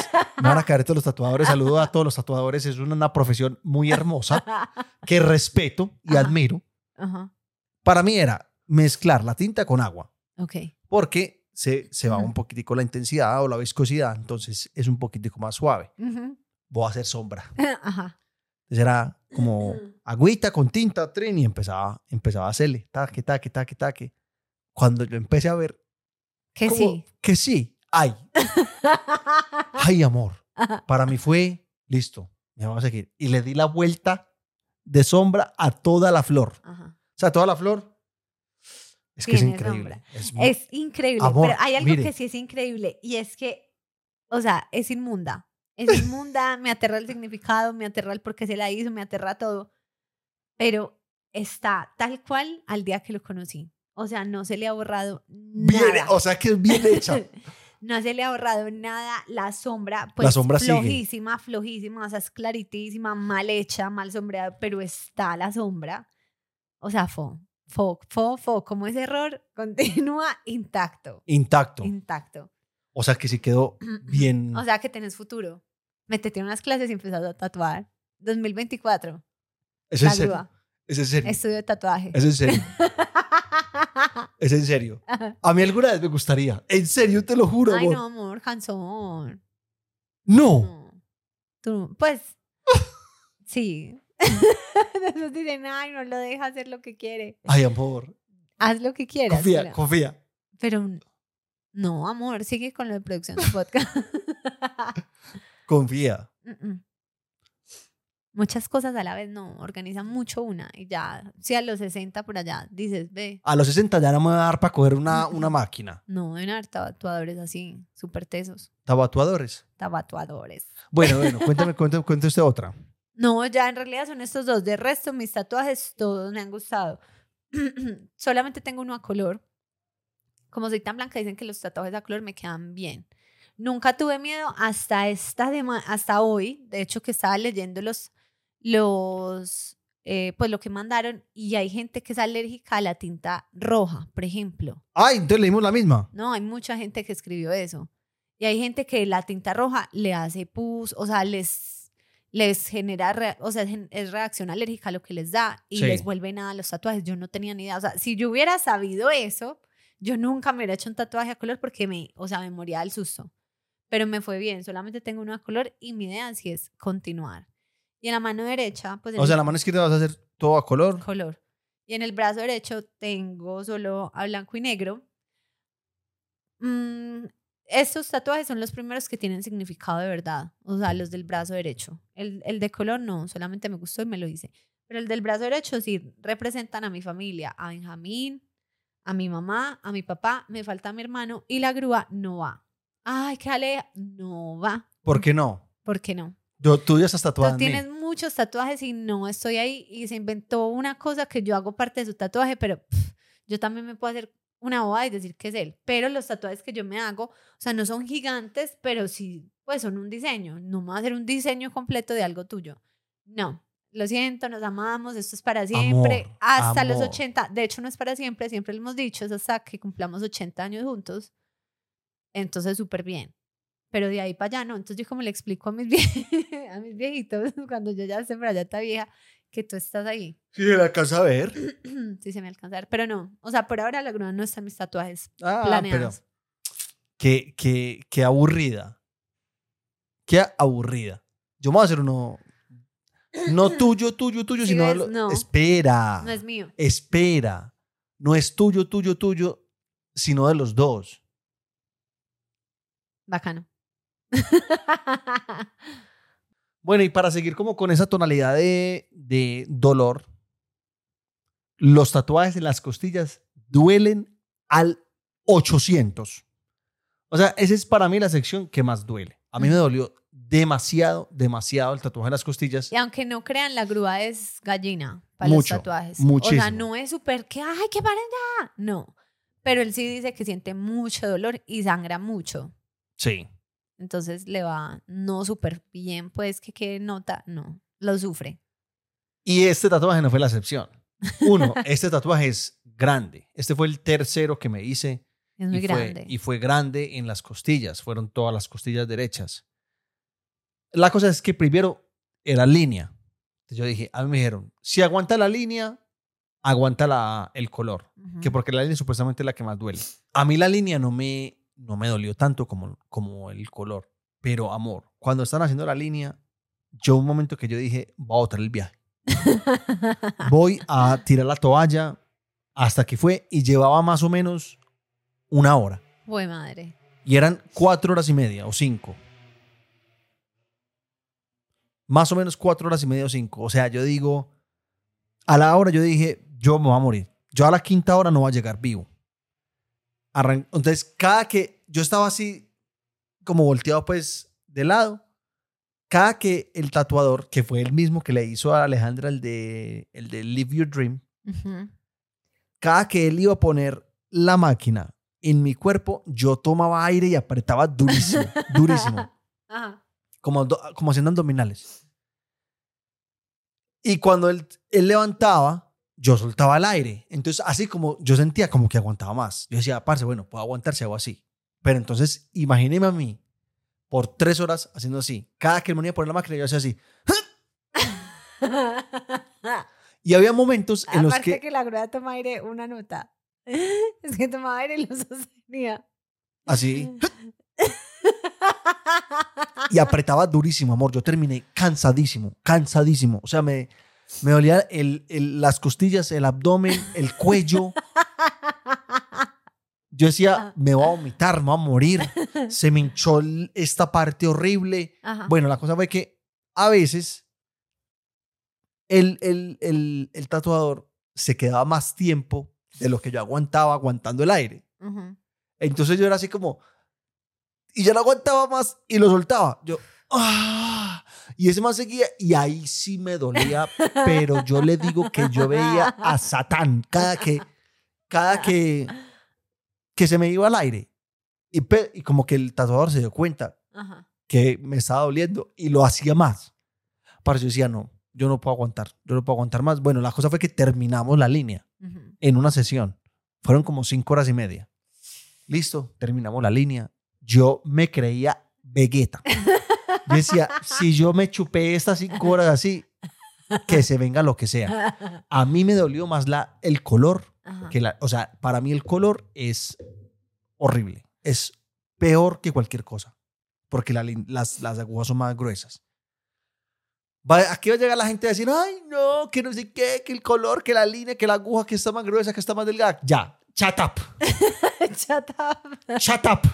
me van a caer todos los tatuadores. Saludo a todos los tatuadores, es una, una profesión muy hermosa que <laughs> respeto y Ajá. admiro. Ajá. Para mí era mezclar la tinta con agua, Ok. porque se, se va un poquitico la intensidad o la viscosidad, entonces es un poquitico más suave. Voy a hacer sombra. <laughs> Ajá. Entonces era como <clears throat> agüita con tinta, tren, y empezaba, empezaba a hacerle, taque, taque, taque, taque. Cuando yo empecé a ver Que como sí. que sí, ay, <laughs> ay, amor. Para mí fue, listo, me vamos a seguir. Y le di la vuelta de sombra a toda la flor. Ajá. O sea, toda la flor. Es que es increíble. Es increíble, Amor, pero hay algo mire. que sí es increíble y es que, o sea, es inmunda. Es inmunda, <laughs> me aterra el significado, me aterra el por qué se la hizo, me aterra todo, pero está tal cual al día que lo conocí. O sea, no se le ha borrado bien, nada. o sea, que es bien hecha. <laughs> no se le ha borrado nada. La sombra, pues La sombra sigue. flojísima, flojísima, o sea, es claritísima, mal hecha, mal sombreada, pero está la sombra. O sea, fo, fo, fo, fo, como ese error <laughs> continúa intacto, Intacto. intacto. O sea, que sí quedó <clears throat> bien. O sea, que tenés futuro. Métete en unas clases y empezás a tatuar. 2024, es en serio. Es en serio. estudio de tatuaje. Es en serio. <laughs> <laughs> Es en serio. A mí alguna vez me gustaría. En serio, te lo juro, Ay, amor. no, amor, cansón. No. No. Tú, pues, <laughs> sí. <laughs> Entonces dicen, ay, no lo deja hacer lo que quiere. Ay, amor. Haz lo que quieras. Confía, confía. pero no, amor, sigue con de producción de podcast. Confía. Mm, mm. Muchas cosas a la vez, no, organiza mucho una y ya, si a los 60 por allá dices, ve, A los 60 ya no me va a dar para coger una, <laughs> una máquina. no, deben haber tatuadores así, súper tesos, Tabatuadores. tatuadores. Bueno, bueno, <laughs> cuéntame, cuéntame, cuéntame usted otra. No, ya en realidad son estos dos. De resto, mis tatuajes todos me han gustado. <clears throat> Solamente tengo uno a color. Como soy tan blanca, dicen que los tatuajes a color me quedan bien. Nunca tuve miedo hasta, esta hasta hoy. De hecho, que estaba leyendo los, los eh, pues lo que mandaron y hay gente que es alérgica a la tinta roja, por ejemplo. Ay, entonces leímos la misma. No, hay mucha gente que escribió eso. Y hay gente que la tinta roja le hace pus, o sea, les, les genera, o sea, es reacción alérgica a lo que les da y Sí. les vuelve nada los tatuajes. Yo no tenía ni idea. O sea, si yo hubiera sabido eso, yo nunca me hubiera hecho un tatuaje a color porque me, o sea, me moría del susto. Pero me fue bien, solamente tengo uno a color y mi idea sí es continuar. Y en la mano derecha, pues O sea, el la mano izquierda vas a hacer todo a color. color. Y en el brazo derecho tengo solo a blanco y negro. Mm, estos tatuajes son los primeros que tienen significado de verdad. O sea, los del brazo derecho. El, el de color no, solamente me gustó y me lo hice. Pero el del brazo derecho sí representan a mi familia, a Benjamín, a mi mamá, a mi papá, me falta mi hermano y la grúa no va. Ay, qué aleja. No va. ¿Por qué no? ¿Por qué no? Yo, tú ya estás tatuada Tú tienes muchos tatuajes y no estoy ahí y se inventó una cosa que yo hago parte de su tatuaje, pero pff, yo también me puedo hacer una boda y decir que es él. Pero los tatuajes que yo me hago, o sea, no son gigantes, pero sí, pues son un diseño. No me va a hacer un diseño completo de algo tuyo. No. Lo siento, nos amamos, esto es para siempre, Amor, hasta los amor. 80. De hecho, no es para siempre, siempre lo hemos dicho, es hasta que cumplamos 80 años juntos. Entonces, súper bien. Pero de ahí para allá no. Entonces, yo como le explico a mis, <laughs> vie- a mis viejitos, <laughs> cuando yo ya esté por allá esta vieja, que tú estás ahí. Sí, la alcanza a ver. <clears throat> sí, se me alcanza a ver. Pero no. O sea, por ahora la grúa no está en mis tatuajes Ah, pero planeados. qué, qué, qué aburrida. Qué aburrida. Yo me voy a hacer uno. No <clears throat> tuyo, tuyo, tuyo, Sí, sino. lo- no. Espera. No es mío. Espera. No es tuyo, tuyo, tuyo, sino de los dos. Bacano. Bueno, y para seguir como con esa tonalidad de, de dolor, los tatuajes en las costillas duelen al 800. O sea, esa es para mí la sección que más duele. A mí me dolió demasiado, demasiado el tatuaje en las costillas. y aunque no crean, la grúa es gallina para Mucho, los tatuajes. O sea, muchísimo. no es súper que, ay, que paren ya. No. Pero él sí dice que siente mucho dolor y sangra mucho. Sí. Entonces le va no súper bien, pues que quede nota, no, lo sufre. Y este tatuaje no fue la excepción. Uno, <laughs> este tatuaje es grande. Este fue el tercero que me hice Es muy y, grande. Fue, y fue grande en las costillas. Fueron todas las costillas derechas. La cosa es que primero era línea. Yo dije, a mí me dijeron, si aguanta la línea, aguanta la, el color. Que porque la línea supuestamente es la que más duele. A mí la línea no me, no me dolió tanto como, como el color. Pero, amor, cuando están haciendo la línea, yo un momento que yo dije, voy a botar el viaje. <laughs> Voy a tirar la toalla hasta que fue y llevaba más o menos una hora. Fue madre. Y eran cuatro horas y media o cinco. Más o menos cuatro horas y media o cinco. O sea, yo digo, a la hora yo dije, yo me voy a morir. Yo a la quinta hora no voy a llegar vivo. Arran- Entonces, cada que yo estaba así, como volteado pues de lado, cada que el tatuador, que fue el mismo que le hizo a Alejandra el de, el de Live Your Dream, Ujú. cada que él iba a poner la máquina en mi cuerpo, yo tomaba aire y apretaba durísimo, <laughs> durísimo, Ajá. como, como haciendo abdominales. Y cuando él, él levantaba, yo soltaba el aire. Entonces, así como yo sentía como que aguantaba más. Yo decía, parce, bueno, puedo aguantar si hago así. Pero entonces, imagíneme a mí por tres horas haciendo así. Cada que él venía a poner la máquina, yo hacía así. Y había momentos en los que... que... la grúa toma aire una nota. <laughs> Es que tomaba aire y lo sostenía. Así. <laughs> y apretaba durísimo, amor. Yo terminé cansadísimo, cansadísimo. O sea, me, me dolía el, el- las costillas, el abdomen, el cuello. Yo decía, me voy a vomitar, me voy a morir. Se me hinchó esta parte horrible. Ajá. Bueno, la cosa fue que a veces el, el, el, el tatuador se quedaba más tiempo de lo que yo aguantaba aguantando el aire. Entonces yo era así como, y ya no aguantaba más y lo soltaba. Yo, ¡ah! Y ese más seguía y ahí sí me dolía, pero yo le digo que yo veía a Satán cada que, cada que, que se me iba al aire. Y, y como que el tatuador se dio cuenta Ajá. que me estaba doliendo y lo hacía más. Para yo decía, no, yo no puedo aguantar, yo no puedo aguantar más. Bueno, la cosa fue que terminamos la línea en una sesión. Fueron como cinco horas y media. Listo, terminamos la línea. Yo me creía Vegeta. <laughs> Yo decía, si yo me chupé estas cinco horas así, que se venga lo que sea. A mí me dolió más la, el color que la, o sea, para mí el color es horrible. Es peor que cualquier cosa. Porque la las, las agujas son más gruesas. Va- aquí va a llegar la gente a decir, ay, no, que no sé qué, que el color, que la línea, que la aguja, que está más gruesa, que está más delgada. Ya, shut up, <laughs> Shut up. shut up.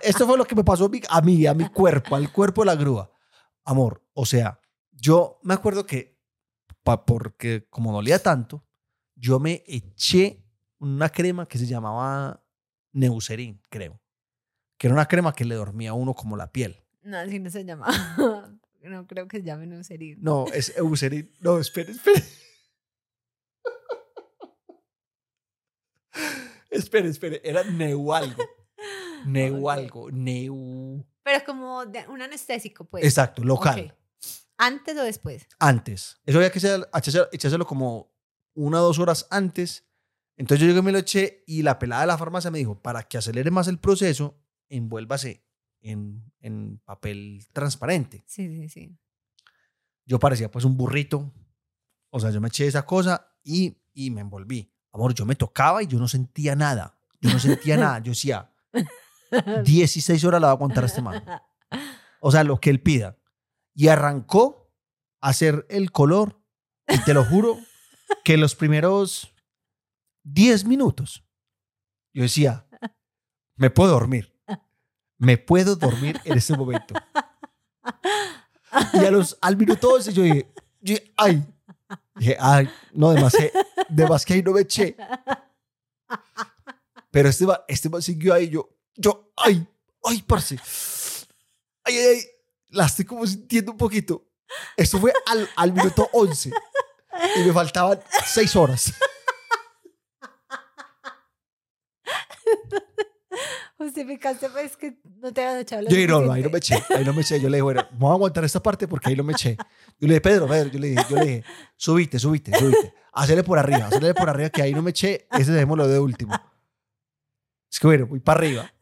Esto fue lo que me pasó a mí, a mi cuerpo, al cuerpo de la grúa. Amor, o sea, yo me acuerdo que, pa- porque como dolía tanto, yo me eché una crema que se llamaba Neucerin, creo. Que era una crema que le dormía a uno como la piel. No, así no se llama. <laughs> No creo que se llame Neucerin. No, es Eucerin. No, espere, espere. Espere, espere. Era Neu algo. <laughs> Neu Ok. algo. Neu. Pero como de- un anestésico, pues. Exacto, local. Ok. ¿Antes o después? Antes. Eso había que echar- echárselo, echárselo como una o dos horas antes. Entonces yo llegué y me lo eché y la pelada de la farmacia me dijo, para que acelere más el proceso, envuélvase en, en papel transparente. Sí, sí, sí. Yo parecía pues un burrito. O sea, yo me eché esa cosa y, y me envolví. Amor, yo me tocaba y yo no sentía nada. Yo no sentía nada. Yo decía, 16 horas la va a aguantar este man. O sea, lo que él pida. Y arrancó a hacer el color. Y te lo juro que los primeros 10 minutos yo decía, me puedo dormir. Me puedo dormir en este momento. Y a los, al minuto 12 yo dije, yo dije, ay. Dije, ay, no, de más que, de más que ahí no me eché. Pero este man, este man siguió ahí, yo, yo, ay, ay, parce. Ay, ay, ay, la estoy como sintiendo un poquito. Esto fue al, al minuto 11 y me faltaban 6 horas. <laughs> Justificaste pues que no te habías echado lo Yo dije, no, no, ahí no me eché, ahí no me eché. Yo le dije, bueno, vamos a aguantar esta parte porque ahí no me eché. Yo le dije, Pedro, Pedro, yo le dije, yo le dije, subite, subite, subite. Hacele por arriba, hacele por arriba que ahí no me eché, ese dejémoslo de último. Es que bueno, voy para arriba.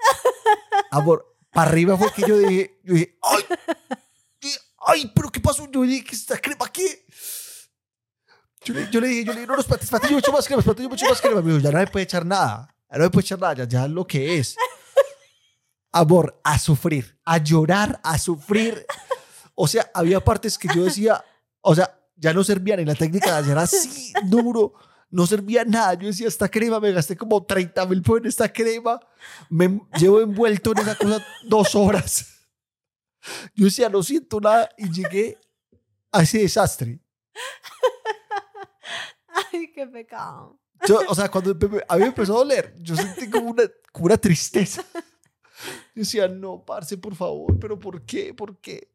Amor, para arriba fue que yo dije, yo dije, ay, yo ay, pero ¿qué pasó? Yo dije, ¿qué es esta crema aquí? Yo le, yo le dije, yo le dije, no, los patillos, patillos mucho más crema, los patillos mucho más crema. Me dijo, ya no me puede echar nada. Ya no me puede echar nada, ya, ya es lo que es. Amor, a sufrir, a llorar, a sufrir. O sea, había partes que yo decía, o sea, ya no servía ni la técnica de hacer así duro, no servía nada. Yo decía, esta crema, me gasté como 30 mil pesos en esta crema, me llevo envuelto en esa cosa dos horas. Yo decía, no siento nada y llegué a ese desastre. Ay, qué pecado. Yo, o sea, cuando a mí me empezó a doler, yo sentí como una, como una tristeza. Yo decía, no, parce, por favor, pero ¿por qué? ¿Por qué?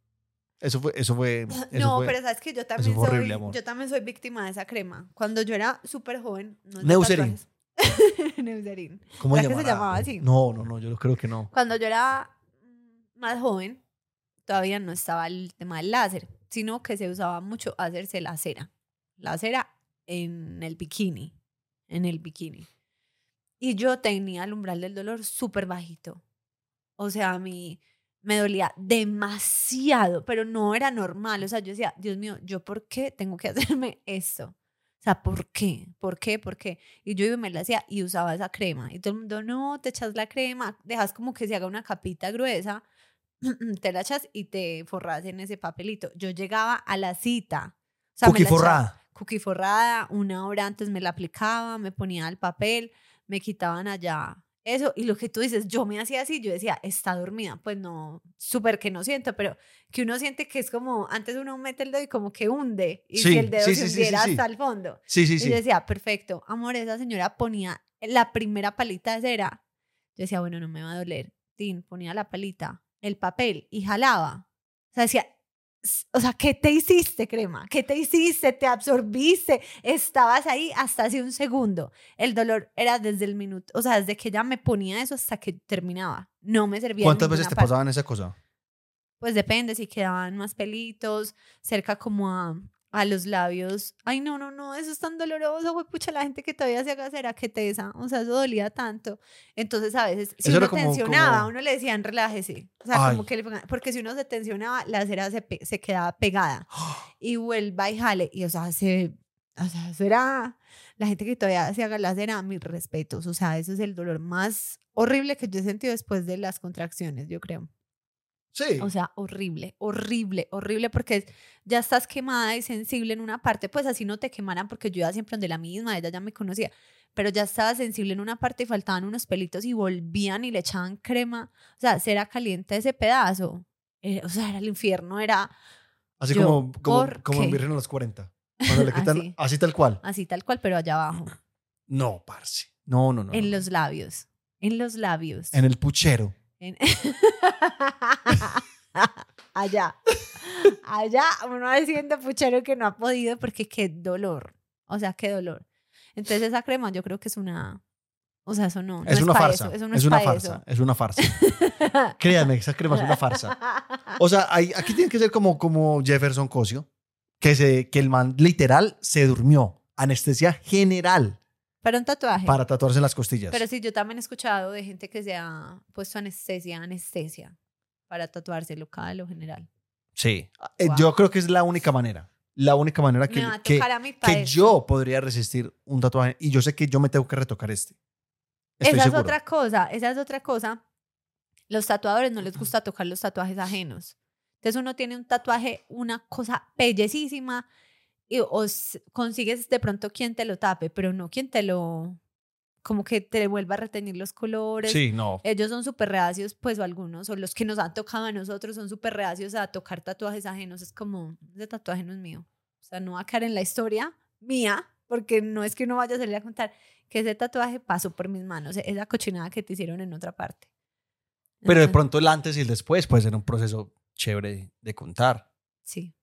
Eso fue, eso fue, <laughs> eso no, fue pero sabes que yo también soy, horrible, amor. yo también soy víctima de esa crema. Cuando yo era súper joven, no Neucerin. <laughs> Neucerin. ¿Cómo ¿Verdad que se llamaba así? No, no, no, yo creo que no. Cuando yo era más joven, todavía no estaba el tema del láser, sino que se usaba mucho hacerse la cera. La cera en el bikini, en el bikini. Y yo tenía el umbral del dolor súper bajito. O sea, a mí me dolía demasiado, pero no era normal. O sea, yo decía, Dios mío, ¿yo por qué tengo que <laughs> hacerme esto? O sea, ¿por qué? ¿Por qué? ¿Por qué? Y yo me la hacía y usaba esa crema. Y todo el mundo, no, te echas la crema, dejas como que se haga una capita gruesa, <clears throat> te la echas y te forras en ese papelito. Yo llegaba a la cita. O sea, Cookie forrada. cookie forrada, una hora antes me la aplicaba, me ponía el papel, me quitaban allá eso. Y lo que tú dices, yo me hacía así, yo decía, está dormida. Pues no, súper que no siento, pero que uno siente que es como, antes uno mete el dedo y como que hunde, y Sí, si el dedo sí, se sí, hundiera hasta el fondo. Sí, sí, Y sí. yo decía, perfecto, amor, esa señora ponía la primera palita de cera. Yo decía, bueno, no me va a doler. Tin, ponía la palita, el papel y jalaba. O sea, decía, "S- o sea, ¿qué te hiciste, crema? ¿Qué te hiciste? ¿Te absorbiste? Estabas ahí hasta hace un segundo. El dolor era desde el minuto, o sea, desde que ella me ponía eso hasta que terminaba. No me servía. ¿Cuántas veces te parte. pasaban esa cosa? Pues depende, si quedaban más pelitos, cerca como a, a los labios. Ay, no, no, no, eso es tan doloroso, güey, pucha, la gente que todavía se haga cera, que tesa, o sea, eso dolía tanto. Entonces, a veces, si Eso uno como- tensionaba, como- uno le decían, relájese. O sea, como que le pongan- porque si uno se tensionaba, la cera se, pe- se quedaba pegada. <gasps> Y vuelva y jale, y o sea, se, o sea, eso era, la gente que todavía se haga la cera, mis respetos, o sea, eso es el dolor más horrible que yo he sentido después de las contracciones, yo creo. Sí. O sea, horrible, horrible, horrible, porque ya estás quemada y sensible en una parte, pues así no te quemaran, porque yo iba siempre donde la misma, ella ya me conocía, pero ya estaba sensible en una parte y faltaban unos pelitos y volvían y le echaban crema, o sea, cera caliente ese pedazo. Era- o sea, era el infierno, era así yo, como, como, ¿por como en? Virgen a los 40. Cuando le <laughs> quitan, Así. así. tal cual. así tal cual, pero allá abajo, No, parce. No, no, no. en no. los labios, en los labios. En el puchero. En- <laughs> allá. Allá uno haciendo puchero que no ha podido porque qué dolor. O sea, qué dolor. Entonces esa crema yo creo que es una... O sea, eso no, no es, una pa' farsa. eso, eso no es es una farsa. Es una farsa. <laughs> Créanme, esa crema es una farsa. O sea, hay- aquí tiene que ser como, como Jefferson Cosio, que, se, que el man literal se durmió. Anestesia general Pero un tatuaje. para tatuarse las costillas. Pero sí, yo también he escuchado de gente que se ha puesto anestesia, anestesia, para tatuarse local o general. Sí. Eh, Wow. Yo creo que es la única manera. La única manera que, que, que yo podría resistir un tatuaje. Y yo sé que yo me tengo que retocar este. Estoy esa seguro. es otra cosa, esa es otra cosa. Los tatuadores no les gusta tocar los tatuajes ajenos. Entonces uno tiene un tatuaje, una cosa bellísima, y o consigues de pronto quien te lo tape, pero no quien te lo, como que te vuelva a retener los colores. Sí, no. Ellos son súper reacios, pues, o algunos, o los que nos han tocado a nosotros son súper reacios a tocar tatuajes ajenos. Es como, ese tatuaje no es mío. O sea, no va a quedar en la historia mía, porque no es que uno vaya a salir a contar que ese tatuaje pasó por mis manos, e-, esa cochinada que te hicieron en otra parte. Pero de pronto el antes y el después puede ser un proceso chévere de contar. Sí.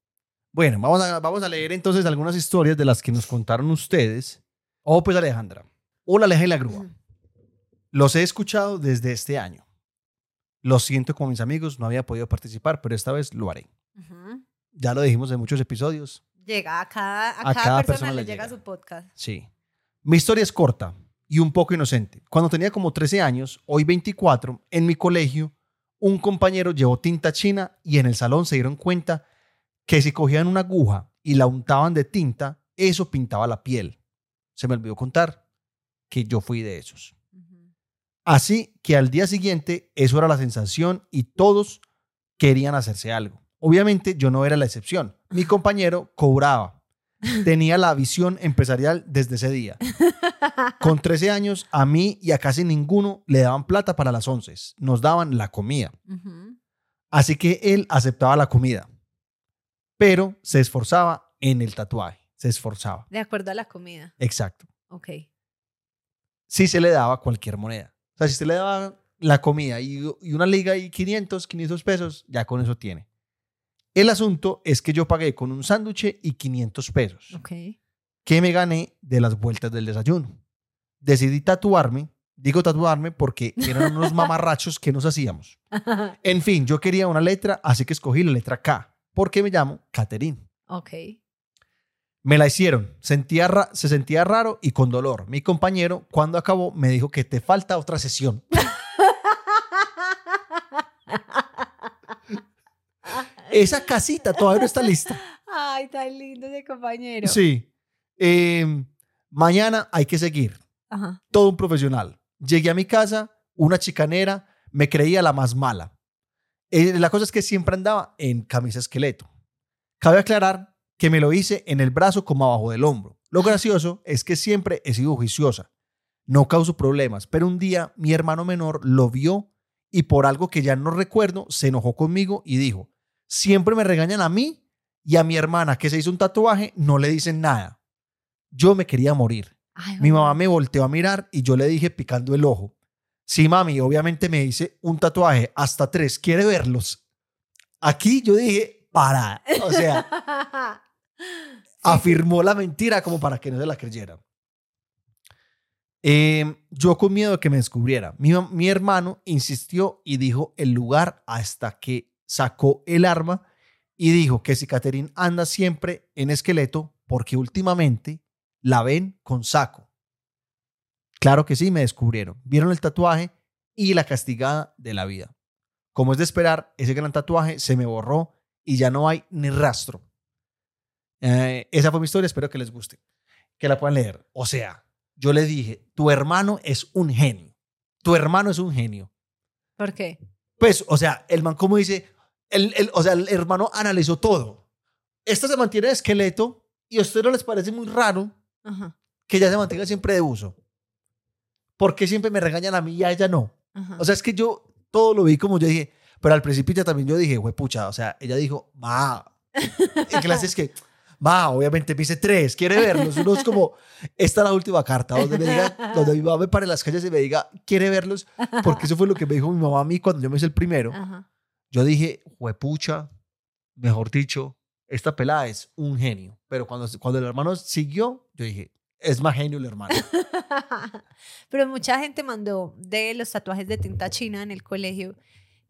Bueno, vamos a, vamos a leer entonces algunas historias de las que nos contaron ustedes. Oh, pues Alejandra. Hola, Aleja y la grúa. Los he escuchado desde este año. Lo siento como mis amigos, no había podido participar, pero esta vez lo haré. Ujú. Ya lo dijimos en muchos episodios. Llega a cada, a A cada, cada persona, persona le le llega, llega. su podcast. Sí. Mi historia es corta y un poco inocente. Cuando tenía como 13 años, hoy 24, en mi colegio, un compañero llevó tinta china y en el salón se dieron cuenta que si cogían una aguja y la untaban de tinta, eso pintaba la piel. Se me olvidó contar que yo fui de esos. Así que al día siguiente eso era la sensación y todos querían hacerse algo. Obviamente yo no era la excepción. Mi <laughs> compañero cobraba. Tenía la visión empresarial desde ese día. Con 13 años, a mí y a casi ninguno le daban plata para las once. Nos daban la comida. Así que él aceptaba la comida. Pero se esforzaba en el tatuaje. Se esforzaba. De acuerdo a la comida. Exacto. Ok. Si se le daba cualquier moneda. O sea, si se le daba la comida y, y una liga y 500, 500 pesos, ya con eso tiene. El asunto es que yo pagué con un sándwich y 500 pesos. Ok. que me gané de las vueltas del desayuno. Decidí tatuarme, digo tatuarme porque eran unos <laughs> mamarrachos que nos hacíamos. <laughs> En fin, yo quería una letra, así que escogí la letra K, porque me llamo Caterín. ok. Me la hicieron, sentía ra- se sentía raro y con dolor. Mi compañero, cuando acabó, me dijo que te falta otra sesión. <laughs> Esa casita todavía no está lista. Ay, tan lindo ese compañero. Sí. Eh, mañana hay que seguir. Ajá. todo un profesional. Llegué a mi casa, una chicanera, me creía la más mala. Eh, la cosa es que siempre andaba en camisa esqueleto. Cabe aclarar que me lo hice en el brazo como abajo del hombro. Lo gracioso es que siempre he sido juiciosa. No causo problemas, pero un día mi hermano menor lo vio y por algo que ya no recuerdo se enojó conmigo y dijo, siempre me regañan a mí y a mi hermana que se hizo un tatuaje no le dicen nada. Yo me quería morir. Ay, Mi mamá mamá. me volteó a mirar y yo le dije picando el ojo. Sí, mami, obviamente me hice un tatuaje, hasta tres, ¿quiere verlos? Aquí yo dije, para. O sea, <laughs> afirmó la mentira como para que no se la creyera. Eh, yo con miedo de que me descubriera. Mi, mi hermano insistió y dijo el lugar hasta que sacó el arma y dijo que si Caterín anda siempre en esqueleto porque últimamente la ven con saco. Claro que sí, me descubrieron. Vieron el tatuaje y la castigada de la vida. Como es de esperar, ese gran tatuaje se me borró y ya no hay ni rastro. Eh, esa fue mi historia, espero que les guste, que la puedan leer. O sea, yo le dije, tu hermano es un genio. Tu hermano es un genio. ¿Por qué? Pues, o sea, el man como dice, el, el- o sea, el hermano analizó todo. Esta se mantiene de esqueleto y a ustedes no les parece muy raro Ajá. que ella se mantenga siempre de uso. ¿Por qué siempre me regañan a mí y a ella no? Ajá. O sea, es que yo todo lo vi como yo dije, pero al principio ya también yo dije, güey, pucha, o sea, ella dijo, ma. <laughs> En clase es que, ma, obviamente me hice tres, quiere verlos. Uno es como, esta es la última carta, donde me diga, donde mi mamá me pare en las calles y me diga, quiere verlos, porque eso fue lo que me dijo mi mamá a mí cuando yo me hice el primero. Ajá. Yo dije, pucha, mejor dicho, esta pelada es un genio. Pero cuando, cuando el hermano siguió, yo dije, es más genio el hermano. <laughs> Pero mucha gente mandó de los tatuajes de tinta china en el colegio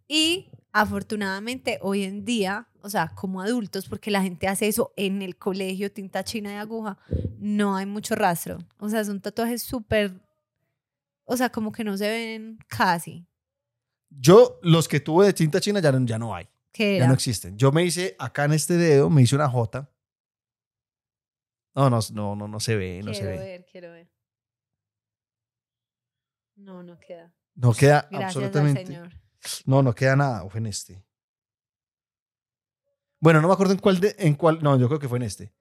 y afortunadamente hoy en día, o sea, como adultos, porque la gente hace eso en el colegio, tinta china de aguja, no hay mucho rastro. O sea, son tatuajes súper, o sea, como que no se ven casi. Yo, los que tuve de tinta china ya no, ya no hay. ¿Qué Ya no existen. Yo me hice acá en este dedo, me hice una J. No, no, no, no, no se ve, no se quiero ve. ver, quiero ver. No, no queda. No queda Gracias absolutamente. al Señor. No, no queda nada. Fue en este. Bueno, no me acuerdo en cuál, de- en cuál. No, yo creo que fue en este.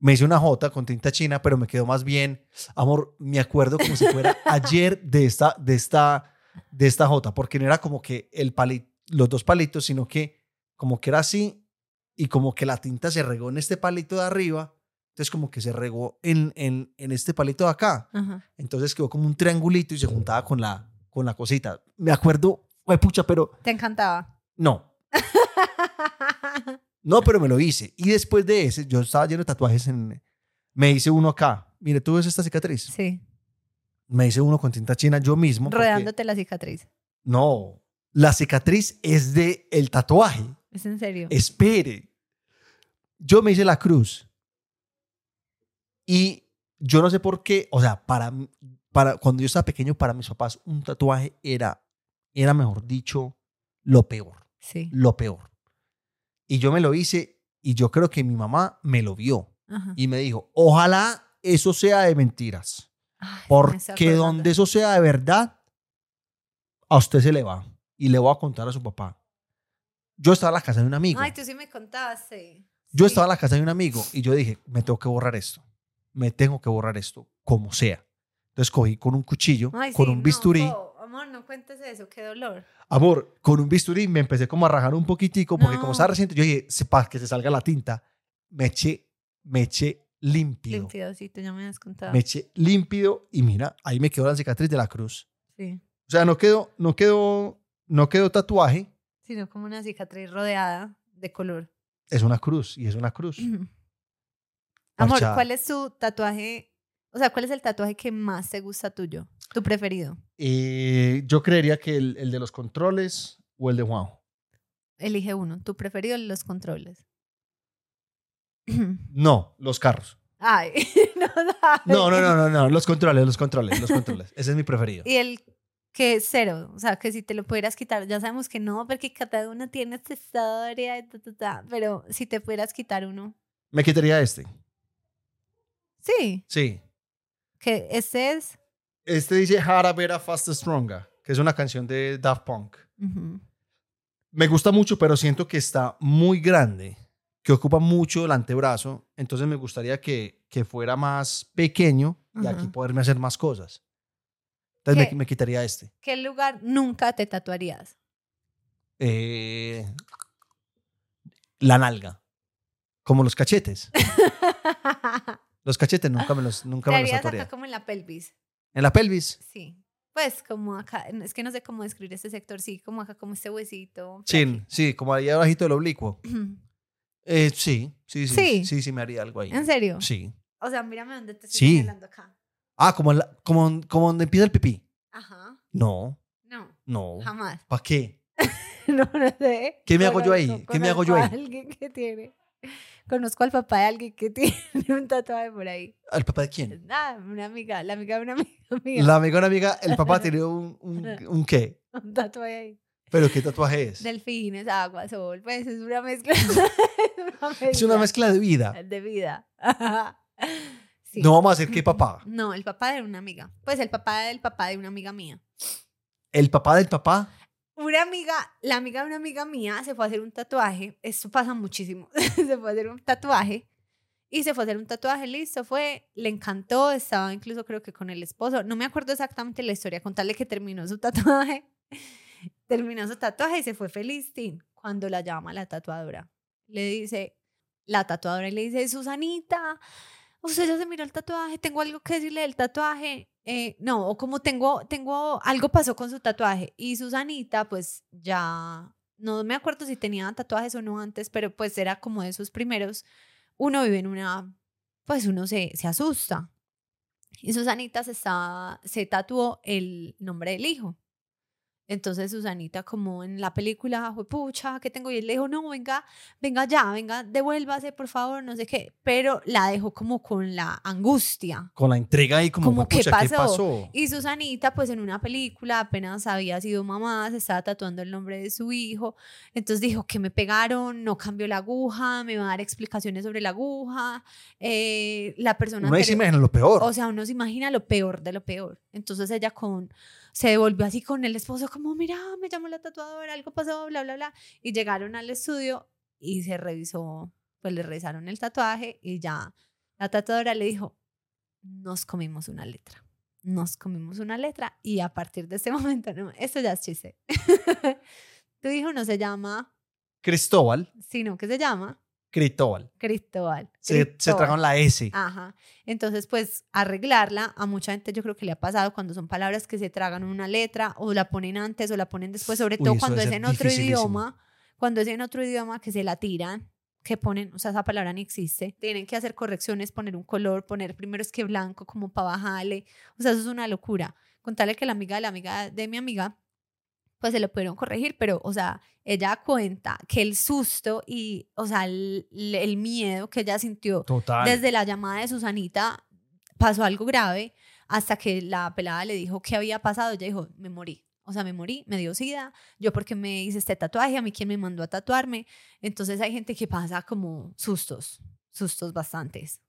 Me hice una J con tinta china, pero me quedó más bien. Amor, me acuerdo como si fuera <laughs> ayer de esta, de esta, de esta J, porque no era como que el pali- los dos palitos, sino que como que era así y como que la tinta se regó en este palito de arriba. Entonces, como que se regó en, en, en este palito de acá. Ajá. Entonces quedó como un triangulito y se juntaba con la, con la cosita. Me acuerdo, fue pucha, pero ¿Te encantaba? no. <laughs> No, pero me lo hice. Y después de ese, yo estaba lleno de tatuajes en... Me hice uno acá. Mire, ¿tú ves esta cicatriz? sí, Me hice uno con tinta china yo mismo. porque- rodeándote la cicatriz. No, la cicatriz es de el tatuaje. ¿Es en serio? Espere. Yo me hice la cruz. Y yo no sé por qué, o sea, para, para cuando yo estaba pequeño, para mis papás, un tatuaje era, era mejor dicho, lo peor, Sí. lo peor. Y yo me lo hice y yo creo que mi mamá me lo vio. Ajá. y me dijo, ojalá eso sea de mentiras. Ay, Porque donde eso sea de verdad, a usted se le va. Y le voy a contar a su papá. Yo estaba en la casa de un amigo. Ay, tú sí me contaste. Yo Sí. estaba en la casa de un amigo y yo dije, me tengo que borrar esto. Me tengo que borrar esto, como sea. Entonces cogí con un cuchillo, Ay, con sí, un no, bisturí. Po, amor, no cuentes eso, qué dolor. Amor, con un bisturí me empecé como a rajar un poquitico, porque como No. estaba reciente, yo dije, para que se salga la tinta, me eché, me eché límpido. Limpiosito, ya me habías contado. Me eché límpido y mira, ahí me quedó la cicatriz de la cruz. Sí. O sea, no quedó, no quedó, no quedó tatuaje, Sino como una cicatriz rodeada de color. es una cruz y es una cruz. <clears throat> Amor. ¿cuál es tu tatuaje? O sea, ¿cuál es el tatuaje que más te gusta tuyo? Tu preferido. Eh, yo creería que el, el de los controles o el de Juanjo. Elige uno. Tu preferido, los controles. <clears throat> No, los carros. Ay, <laughs> no. No, no, no, no, no, los controles, los controles, los controles. Ese es mi preferido. Y el que es cero, o sea, que si te lo pudieras quitar, ya sabemos que no, porque cada uno tiene su historia, ta, ta, ta, pero si te pudieras quitar uno. Me quitaría este. Sí, Sí. que este es. Este dice Harder, Better, Faster, Stronger, que es una canción de Daft Punk. Me gusta mucho, pero siento que está muy grande, que ocupa mucho el antebrazo. Entonces me gustaría que, que fuera más pequeño y aquí poderme hacer más cosas. Entonces me, me quitaría este. ¿Qué lugar nunca te tatuarías? Eh, la nalga. Como los cachetes. <laughs> Los cachetes nunca me los, nunca te me los tatuaría. acá como en la pelvis. En la pelvis. Sí. Pues como acá, es que no sé cómo describir este sector, sí, como acá, como este huesito. Sí, sí, como ahí abajito del oblicuo. <clears throat> Eh, sí, sí, sí, Sí. sí, sí, me haría algo ahí. ¿En serio? Sí. O sea, mírame dónde te estoy Sí. señalando acá. Ah, como, la- como, como donde empieza el pipí. Ajá. No, No, no. jamás. ¿Para qué? <laughs> No, no sé. ¿Qué me hago yo ahí? ¿Qué me hago yo ahí? alguien que tiene. <laughs> Conozco al papá de alguien que <laughs> tiene un tatuaje por ahí. ¿El papá de quién? Nada, una amiga, la amiga de una amiga <laughs> mía. La amiga, una amiga, el papá tiene un, un, un qué. Un tatuaje ahí. ¿Pero qué tatuaje es? Delfines, agua, sol. Pues es una mezcla. Es una mezcla de vida. de vida. Sí. No vamos a decir qué papá. No, el papá de una amiga. Pues el papá del papá de una amiga mía. El papá del papá. Una amiga, la amiga de una amiga mía se fue a hacer un tatuaje. Esto pasa muchísimo. <laughs> se fue a hacer un tatuaje. Y se fue a hacer un tatuaje, listo, fue, le encantó, estaba incluso creo que con el esposo. No me acuerdo exactamente la historia, contarle que terminó su <laughs> tatuaje. terminó su tatuaje y se fue feliz. tin. Cuando la llama la tatuadora, le dice, la tatuadora le dice, Susanita, usted ya se miró el tatuaje, tengo algo que decirle del tatuaje. Eh, no, o como tengo, tengo, algo pasó con su tatuaje. Y Susanita, pues ya, no me acuerdo si tenía tatuajes o no antes, pero pues era como de sus primeros. Uno vive en una, pues uno se, se asusta. Y Susanita se, estaba, se tatuó el nombre del hijo. Entonces Susanita, como en la película, fue pucha, ¿qué tengo? Y él le dijo, no, venga, venga ya, venga, devuélvase, por favor, no sé qué. Pero la dejó como con la angustia. Con la intriga ahí como, Como, ¿qué "Pucha, ¿qué pasó?" pasó? Y Susanita, pues en una película apenas había sido mamá, se estaba tatuando el nombre de su hijo. Entonces dijo que me pegaron, no cambió la aguja, me va a dar explicaciones sobre la aguja. eh, la persona. Uno ahí se anterior- imagina lo peor. o sea, uno se imagina lo peor de lo peor. Entonces ella con se devolvió así con el esposo como, mira, me llamó la tatuadora, algo pasó, bla, bla, bla. Y llegaron al estudio y se revisó, pues le revisaron el tatuaje y ya la tatuadora le dijo, nos comimos una letra. Nos comimos una letra y a partir de ese <laughs> momento, no, esto ya es chiste. <laughs> tu hijo no se llama, Cristóbal. sino que se llama Cristóbal. Cristóbal. Se, la S. Ajá. Entonces, pues arreglarla, a mucha gente yo creo que le ha pasado cuando son palabras que se tragan una letra o la ponen antes o la ponen después, sobre Uy, todo cuando es en otro idioma, cuando es en otro idioma que se la tiran, que ponen, o sea, esa palabra ni existe, tienen que hacer correcciones, poner un color, poner primero es que blanco como para bajarle, o sea, eso es una locura. Contarle que la amiga de la amiga de mi amiga, pues se lo pudieron corregir, pero, o sea, ella cuenta que el susto y, o sea, el, el miedo que ella sintió Total. desde la llamada de Susanita pasó algo grave hasta que la pelada le dijo qué había pasado. Ella dijo, me morí. O sea, me morí, me dio sida. Yo porque me hice este tatuaje, a mí quién me mandó a tatuarme. Entonces hay gente que pasa como sustos. sustos bastantes.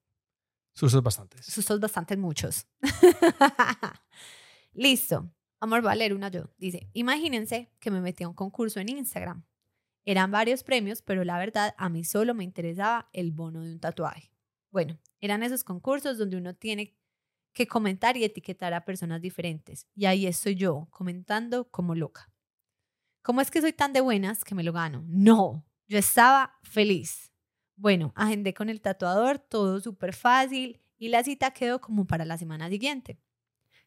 Sustos bastantes. Sustos bastantes muchos. <laughs> Listo. Amor, voy a leer una yo. Dice, imagínense que me metí a un concurso en Instagram. Eran varios premios, pero la verdad a mí solo me interesaba el bono de un tatuaje. Bueno, eran esos concursos donde uno tiene que comentar y etiquetar a personas diferentes. Y ahí estoy yo, comentando como loca. ¿Cómo es que soy tan de buenas que me lo gano? No, yo estaba feliz. Bueno, agendé con el tatuador, todo súper fácil y la cita quedó como para la semana siguiente.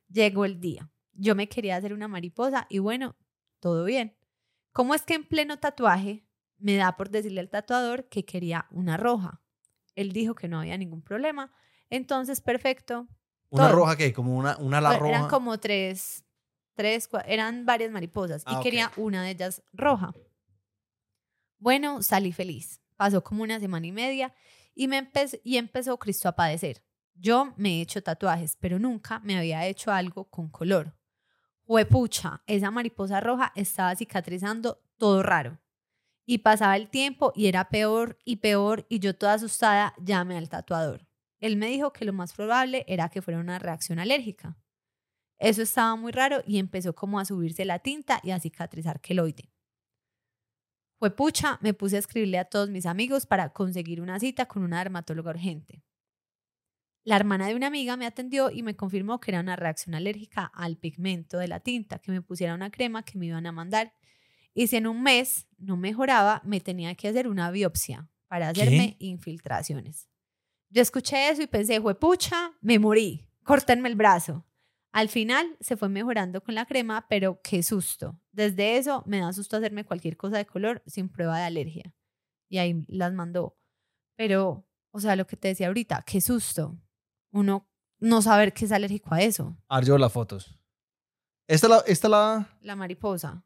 Llegó el día. Yo me quería hacer una mariposa y bueno, todo bien. ¿Cómo es que en pleno tatuaje me da por decirle al tatuador que quería una roja? Él dijo que no había ningún problema. Entonces, perfecto. ¿Una Todo. roja qué? Como una, una ala roja. Eran como tres, tres, eran varias mariposas Ah, y ok. quería una de ellas roja. Bueno, salí feliz. Pasó como una semana y media y, me empe- y empezó Cristo a padecer. Yo me he hecho tatuajes, pero nunca me había hecho algo con color. Huepucha, esa mariposa roja estaba cicatrizando todo raro. Y pasaba el tiempo y era peor y peor y yo toda asustada llamé al tatuador. Él me dijo que lo más probable era que fuera una reacción alérgica. Eso estaba muy raro y empezó como a subirse la tinta y a cicatrizar queloide. Fue pucha, me puse a escribirle a todos mis amigos para conseguir una cita con una dermatóloga urgente. La hermana de una amiga me atendió y me confirmó que era una reacción alérgica al pigmento de la tinta, que me pusiera una crema que me iban a mandar. Y si en un mes no mejoraba, me tenía que hacer una biopsia para hacerme infiltraciones. Yo escuché eso y pensé, pucha, me morí, córtenme el brazo. Al final se fue mejorando con la crema, pero qué susto. Desde eso me da susto hacerme cualquier cosa de color sin prueba de alergia. Y ahí las mandó. Pero, o sea, lo que te decía ahorita, qué susto. Uno no saber que es alérgico a eso. Ah, yo las fotos. Esta la, esta la. La mariposa.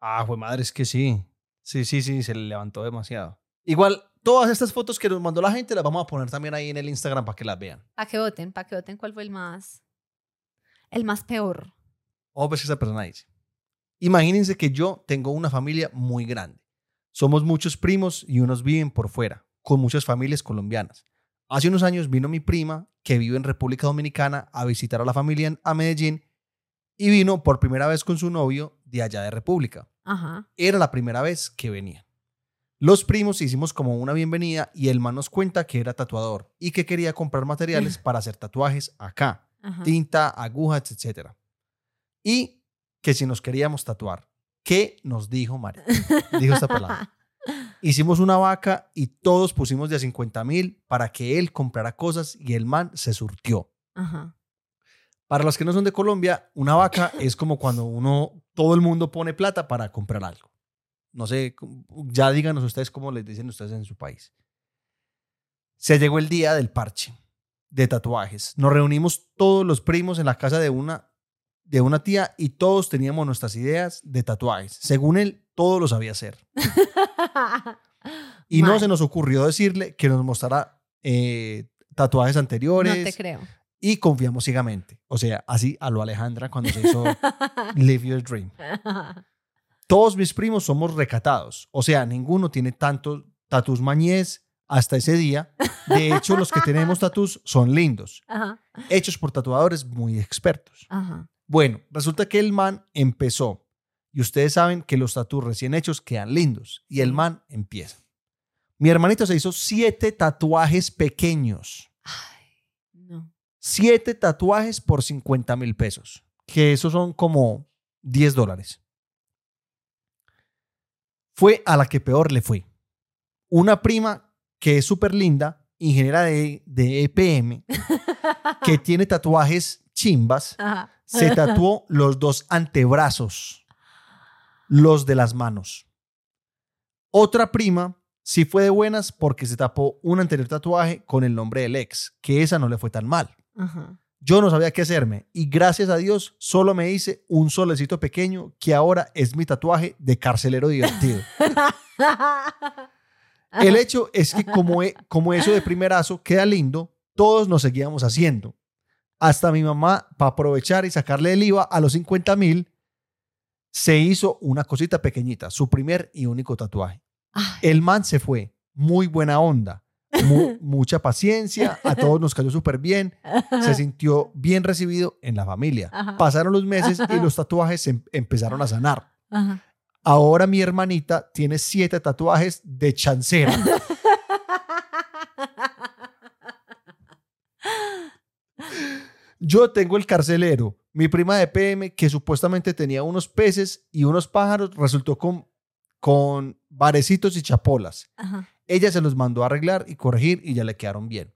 Ah, fue madre, es que sí. Sí, sí, sí, se le levantó demasiado. Igual, todas estas fotos que nos mandó la gente las vamos a poner también ahí en el Instagram para que las vean. Para que voten, para que voten cuál fue el más. El más peor. Vamos a ver si esa persona dice. Imagínense que yo tengo una familia muy grande. Somos muchos primos y unos viven por fuera, con muchas familias colombianas. Hace unos años vino mi prima, que vive en República Dominicana, a visitar a la familia en- a Medellín y vino por primera vez con su novio de allá de República. Ajá. Era la primera vez que venían. Los primos hicimos como una bienvenida y el man nos cuenta que era tatuador y que quería comprar materiales <clears throat> para hacer tatuajes acá Ajá. tinta, agujas, etc. Y que si nos queríamos tatuar. ¿Qué nos dijo María? Dijo esta palabra. <laughs> Hicimos una vaca y todos pusimos de a 50 mil para que él comprara cosas y el man se surtió. Ajá. Para los que no son de Colombia, una vaca <coughs> es como cuando uno, todo el mundo pone plata para comprar algo. No sé, ya díganos ustedes cómo les dicen ustedes en su país. Se llegó el día del parche de tatuajes. Nos reunimos todos los primos en la casa de una, de una tía y todos teníamos nuestras ideas de tatuajes. Según él, todo lo sabía hacer. <laughs> Y no se nos ocurrió decirle que nos mostrara eh, tatuajes anteriores No te creo. y confiamos ciegamente. O sea, así a lo Alejandra cuando se hizo <laughs> Live Your Dream. Todos mis primos somos recatados. O sea, ninguno tiene tantos tatus mañez hasta ese día. De hecho, los que tenemos tatus son lindos, Ajá. hechos por tatuadores muy expertos. Ajá. Bueno, resulta que el man empezó. Y ustedes saben que los tatus recién hechos quedan lindos. Y el man empieza. Mi hermanito se hizo siete tatuajes pequeños. Ay, no. Siete tatuajes por 50 mil pesos. Que esos son como 10 dólares. Fue a la que peor le fue. Una prima que es súper linda, ingeniera de, de EPM, que <laughs> tiene tatuajes chimbas, Ajá. se tatuó los dos antebrazos, los de las manos. Otra prima sí fue de buenas porque se tapó un anterior tatuaje con el nombre del ex, que esa no le fue tan mal. Ajá. Yo no sabía qué hacerme y gracias a Dios solo me hice un solecito pequeño que ahora es mi tatuaje de carcelero divertido. <laughs> El hecho es que como, e- como eso de primerazo queda lindo, todos nos seguíamos haciendo. Hasta mi mamá, para aprovechar y sacarle el IVA a los 50 mil, se hizo una cosita pequeñita, su primer y único tatuaje. Ay, El man se fue, muy buena onda. Mu- <laughs> mucha paciencia, a todos nos cayó súper bien, se <laughs> sintió bien recibido en la familia. Ajá. Pasaron los meses y <laughs> los tatuajes em- empezaron a sanar. Ajá. Ahora mi hermanita tiene siete tatuajes de chancera. Yo tengo el carcelero. Mi prima de PM, que supuestamente tenía unos peces y unos pájaros, resultó con, con varecitos y chapolas. Ajá. Ella se los mandó a arreglar y corregir y ya le quedaron bien.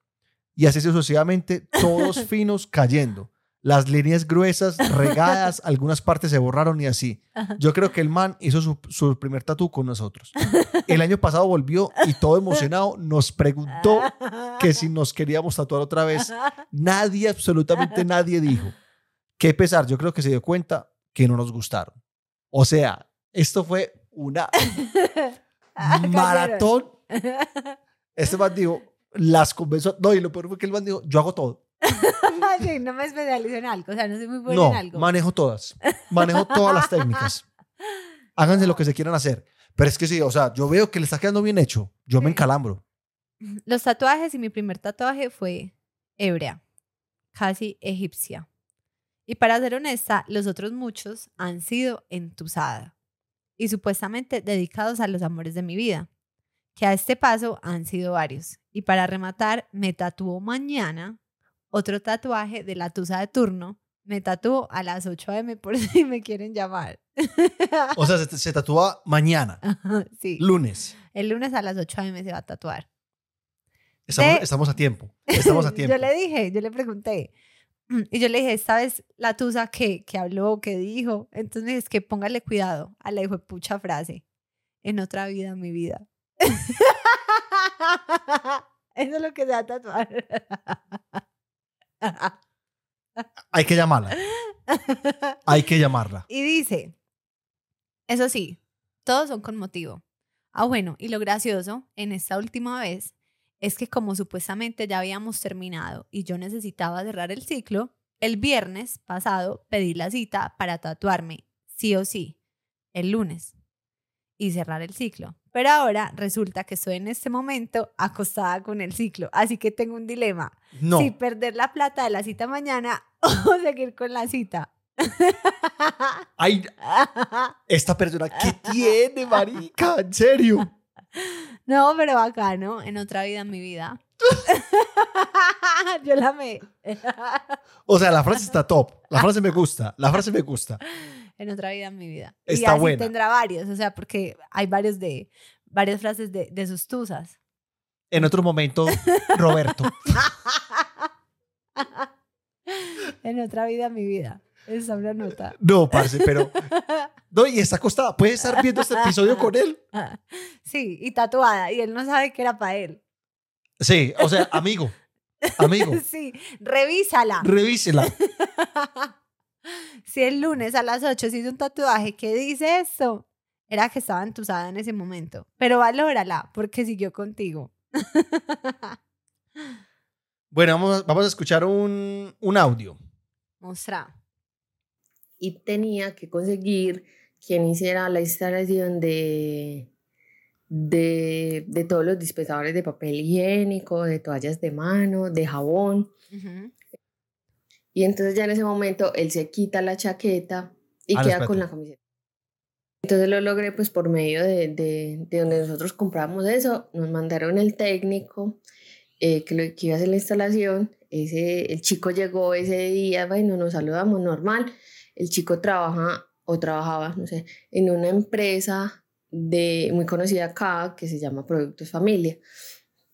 Y así sucesivamente, todos <laughs> finos cayendo. Las líneas gruesas, <laughs> regadas, algunas partes se borraron y así. Yo creo que el man hizo su, su primer tatú con nosotros. <laughs> El año pasado volvió y todo emocionado nos preguntó <laughs> que si nos queríamos tatuar otra vez. Nadie, absolutamente nadie dijo. Qué pesar, yo creo que se dio cuenta que no nos gustaron. O sea, esto fue una maratón. Este man dijo, las convenzo. No, y lo peor fue que el man dijo, yo hago todo. <laughs> Sí, no me especializo en algo, o sea, no soy muy buena No, en algo. manejo todas. Manejo todas las técnicas. <laughs> Háganse lo que se quieran hacer. Pero es que sí, o sea, yo veo que le está quedando bien hecho. Yo me encalambro. <laughs> Los tatuajes y mi primer tatuaje fue hebrea, casi egipcia. Y para ser honesta, los otros muchos han sido entusada y supuestamente dedicados a los amores de mi vida, que a este paso han sido varios. Y para rematar, me tatuó mañana otro tatuaje de la tusa de turno. Me tatuó a las 8 a.m. por <laughs> si me quieren llamar. O sea, se, se tatúa mañana, <laughs> sí, lunes. el lunes a las 8 a.m. se va a tatuar. Estamos, De- estamos a tiempo. Estamos a tiempo. <laughs> Yo le dije, yo le pregunté. <clears throat> Y yo le dije, esta vez la tusa que, que habló, que dijo. Entonces es que póngale cuidado a la hijo pucha frase. En otra vida, mi vida. Eso es lo que se va a tatuar. Hay que llamarla. Hay que llamarla. y dice, eso sí, todos son con motivo. Ah, bueno, y lo gracioso en esta última vez es que como supuestamente ya habíamos terminado y yo necesitaba cerrar el ciclo, el viernes pasado pedí la cita para tatuarme, sí o sí, el lunes y cerrar el ciclo. Pero ahora resulta que estoy en este momento acostada con el ciclo, así que tengo un dilema. No. Si perder la plata de la cita mañana <laughs> o seguir con la cita. <laughs> Ay, esta persona, ¿qué tiene, marica? En serio. No, pero bacano, en otra vida en mi vida. <laughs> Yo la amé. O sea, la frase está top. La frase me gusta. La frase me gusta. En otra vida en mi vida. Está y así buena. tendrá varios, o sea, porque hay varios de varias frases de, de sus tusas. En otro momento, Roberto. <laughs> en otra vida mi vida. Esa es una nota. No, parce, pero. No, y está acostada. Puede estar viendo este episodio con él. <laughs> Sí, y tatuada, y él no sabe que era para él. Sí, o sea, amigo. Amigo. <laughs> Sí, revísala. Revísela. Si el lunes a las 8 se hizo un tatuaje que dice eso, era que estaba entusada en ese momento. Pero valórala, porque siguió contigo. Bueno, vamos, a- vamos a escuchar un, un audio. Mostra. y tenía que conseguir quien hiciera la instalación de, de, de todos los dispensadores de papel higiénico, de toallas de mano, de jabón. Y entonces ya en ese momento él se quita la chaqueta y Ah, queda con la camiseta. Entonces lo logré pues por medio de, de, de donde nosotros compramos eso, nos mandaron el técnico eh, que, lo, que iba a hacer la instalación, ese, el chico llegó ese día, bueno, nos saludamos normal, el chico trabaja o trabajaba, no sé, en una empresa de, muy conocida acá que se llama Productos Familia.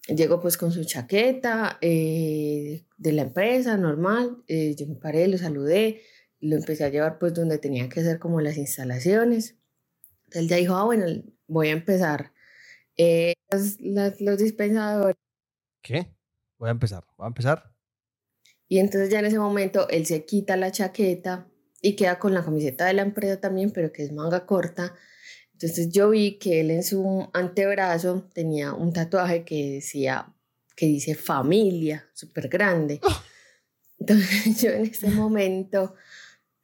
Llegó pues con su chaqueta eh, de la empresa, normal. eh, yo me paré, lo saludé, lo empecé a llevar pues donde tenía que hacer como las instalaciones. Él ya dijo, ah, bueno, voy a empezar. Eh, las- las- los dispensadores. ¿Qué? Voy a empezar. Voy a empezar. Y entonces ya en ese momento él se quita la chaqueta y queda con la camiseta de la empresa también, pero que es manga corta. Entonces yo vi que él en su antebrazo tenía un tatuaje que decía, que dice familia, súper grande. Entonces <laughs> yo en ese momento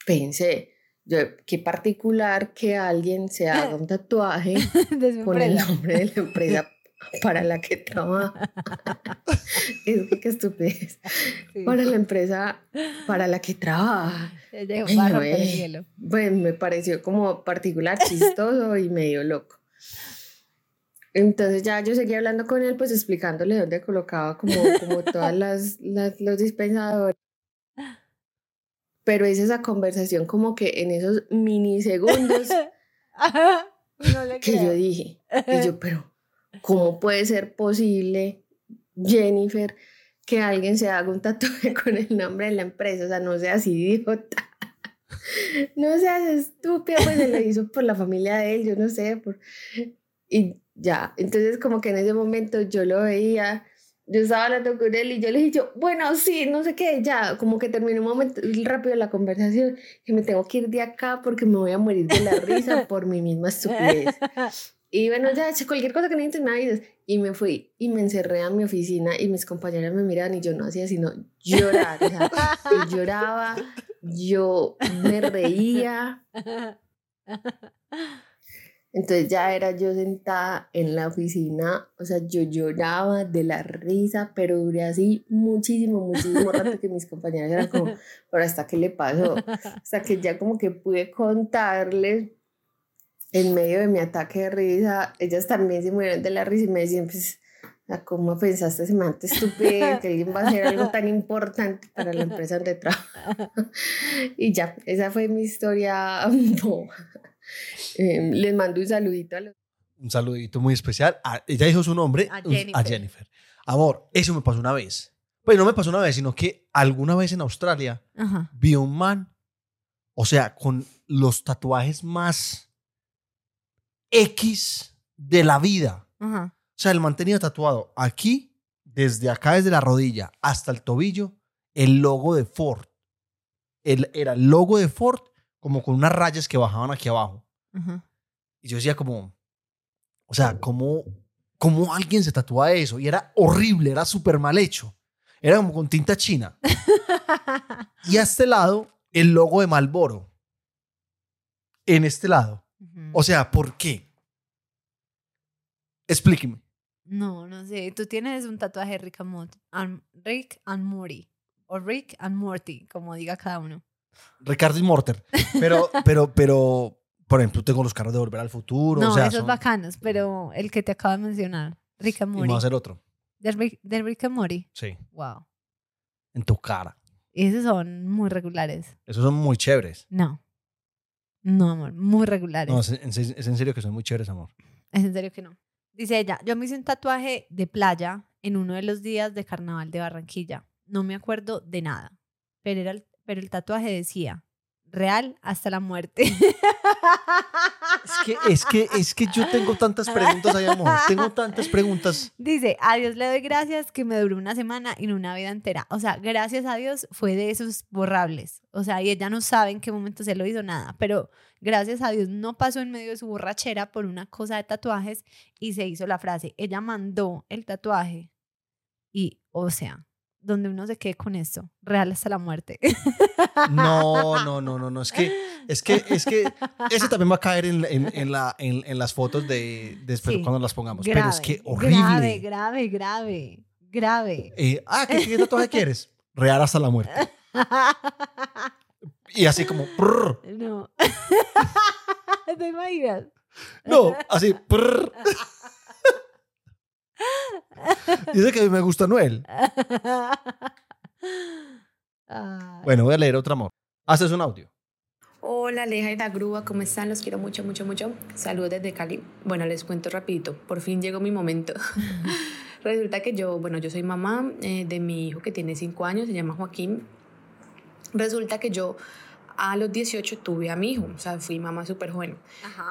pensé, yo, qué particular que alguien se haga un tatuaje <laughs> con el nombre de la empresa para la que trabaja. <laughs> es que qué estupidez. Para la empresa para la que trabaja. Pues me pareció como particular, <laughs> chistoso y medio loco. Entonces ya yo seguía hablando con él, pues explicándole dónde colocaba como, como todas <laughs> las, los dispensadores. Pero es esa conversación como que en esos minisegundos que yo dije, y yo, pero ¿cómo puede ser posible, Jennifer, que alguien se haga un tatuaje <laughs> con el nombre de la empresa? O sea, no seas idiota. <laughs> No seas estúpida, pues se lo hizo por la familia de él, yo no sé, por... Y ya, entonces como que en ese momento yo lo veía, yo estaba hablando con él y yo le dije, bueno, sí, no sé qué, ya, como que terminé un momento rápido la conversación, que me tengo que ir de acá porque me voy a morir de la risa por mi misma estupidez. <laughs> Y bueno, ya, cualquier cosa que necesites me avisas. Y me fui y me encerré a mi oficina y mis compañeras me miraban y yo no hacía sino llorar. O sea, <laughs> yo lloraba, yo me reía. Entonces ya era yo sentada en la oficina, o sea, yo lloraba de la risa, pero duré así muchísimo, muchísimo rato que mis compañeras eran como, pero hasta qué le pasó, hasta que ya como que pude contarles en medio de mi ataque de risa, ellas también se murieron de la risa y me decían, pues, ¿cómo pensaste semejante estúpido que alguien va a hacer algo tan importante para la empresa donde trabajo? <laughs> y ya, esa fue mi historia <laughs> Eh, les mando un saludito a los... Un saludito muy especial. ella dijo su nombre, a Jennifer. a Jennifer. Amor, eso me pasó una vez. Pues no me pasó una vez, sino que alguna vez en Australia vi un man, o sea, con los tatuajes más X de la vida. O sea, el man tenía tatuado aquí, desde acá, desde la rodilla hasta el tobillo, el logo de Ford. El, era el logo de Ford como con unas rayas que bajaban aquí abajo. Y yo decía como, o sea, ¿cómo, ¿cómo alguien se tatúa eso? Y era horrible, era súper mal hecho. Era como con tinta china. <laughs> y a este lado, el logo de Malboro. En este lado. O sea, ¿por qué? Explíqueme. No, no sé. Tú tienes un tatuaje de Rick and, Rick and Morty. O Rick and Morty, como diga cada uno. Ricardo y Morter. Pero, <laughs> pero, pero, por ejemplo, tengo los carros de Volver al Futuro. No, o sea, esos bacanos, pero el que te acabo de mencionar, Rick and Morty. Y a hacer otro. ¿De Rick, de Rick and Morty? Sí. Wow. En tu cara. Esos son muy regulares. Esos son muy chéveres. No. No, amor, muy regulares. No, es en, es en serio que son muy chéveres, amor. Es en serio que no. Dice ella, yo me hice un tatuaje de playa en uno de los días de carnaval de Barranquilla. No me acuerdo de nada, pero era el pero el tatuaje decía, real hasta la muerte. Es que, es que, es que yo tengo tantas preguntas ahí, amor. Tengo tantas preguntas. Dice, a Dios le doy gracias que me duró una semana y no una vida entera. O sea, gracias a Dios fue de esos borrables. O sea, y ella no sabe en qué momento se lo hizo nada. Pero gracias a Dios no pasó en medio de su borrachera por una cosa de tatuajes y se hizo la frase. Ella mandó el tatuaje y, o sea, donde uno se quede con esto, real hasta la muerte. No, no, no, no, no, es que, es que, es que ese también va a caer en, en, la, en, las fotos de, después cuando las pongamos, pero es que horrible. Grave, grave, grave, grave. Eh, ah, ¿qué, ¿qué tatuaje quieres? Real hasta la muerte. Y así como... No. <laughs> ¿Te imaginas? No, así... <laughs> Dice que me gusta Noel. Bueno, voy a leer otro amor. Haces un audio. Hola, Aleja y la grúa, ¿cómo están? Los quiero mucho, mucho, mucho. Saludos desde Cali. Bueno, les cuento rapidito. Por fin llegó mi momento. <laughs> <laughs> Resulta que yo, bueno, yo soy mamá eh, de mi hijo que tiene 5 años, se llama Joaquín. Resulta que yo a los 18 tuve a mi hijo, o sea, fui mamá súper joven.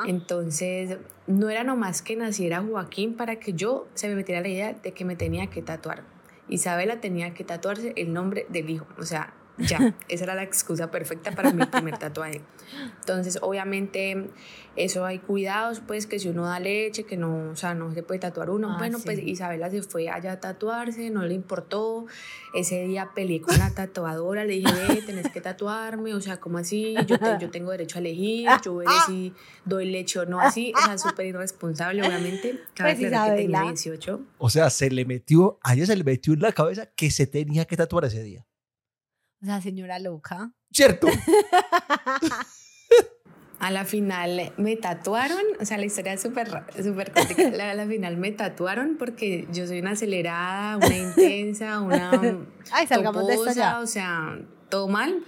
Entonces, no era nomás que naciera Joaquín para que yo se me metiera la idea de que me tenía que tatuar. Isabela tenía que tatuarse el nombre del hijo, o sea, Ya, <laughs> esa era la excusa perfecta para mi primer <laughs> tatuaje. Entonces, obviamente, eso hay cuidados, pues, que si uno da leche, que no, o sea, no se puede tatuar uno. Ah, bueno, pues sí. Isabela se fue allá a tatuarse, no le importó. Ese día peleé con la tatuadora, le dije, ve, tenés que tatuarme, o sea, ¿cómo así? Yo, te- yo tengo derecho a elegir, yo veré si doy leche o no así. O sea, súper irresponsable, obviamente. Cabe Pues, aclarar que tenía Isabela. 18. O sea, se le metió, a ella se le metió en la cabeza que se tenía que tatuar ese día. O sea, señora loca. ¿Cierto? <laughs> A la final me tatuaron, o sea, la historia es súper súper A la final me tatuaron porque yo soy una acelerada, una intensa, una <laughs> Ay, salgamos de toposa, esto ya. o sea, todo mal.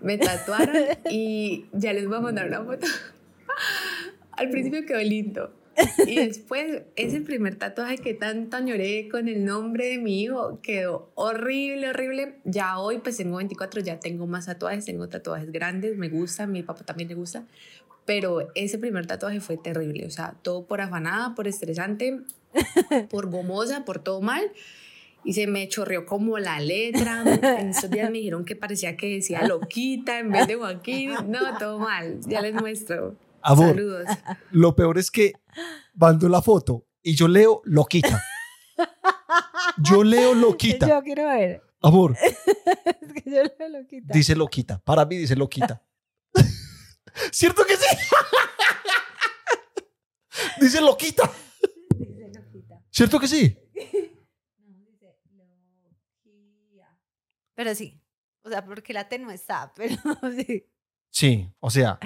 Me tatuaron y ya les voy a mandar una foto. <laughs> Al principio quedó lindo. Y después, ese primer tatuaje que tanto añoré con el nombre de mi hijo quedó horrible, horrible. Ya hoy, pues tengo 24, ya tengo más tatuajes, tengo tatuajes grandes, me gusta, a mi papá también le gusta. Pero ese primer tatuaje fue terrible, o sea, todo por afanada, por estresante, <laughs> por gomosa, por todo mal. Y se me chorreó como la letra. En esos días me dijeron que parecía que decía loquita en vez de Joaquín. No, todo mal. Ya les muestro. Amor, Saludos. <laughs> lo peor es que mandó la foto y yo leo loquita. <laughs> Yo leo loquita. Yo quiero ver. Amor, <laughs> Es que yo lo loquita. dice loquita. Para mí dice loquita. ¿Cierto que sí? dice loquita. Dice loquita. ¿Cierto que sí? No, dice loquía. Pero sí. O sea, porque la T no está, pero sí. Sí, o sea,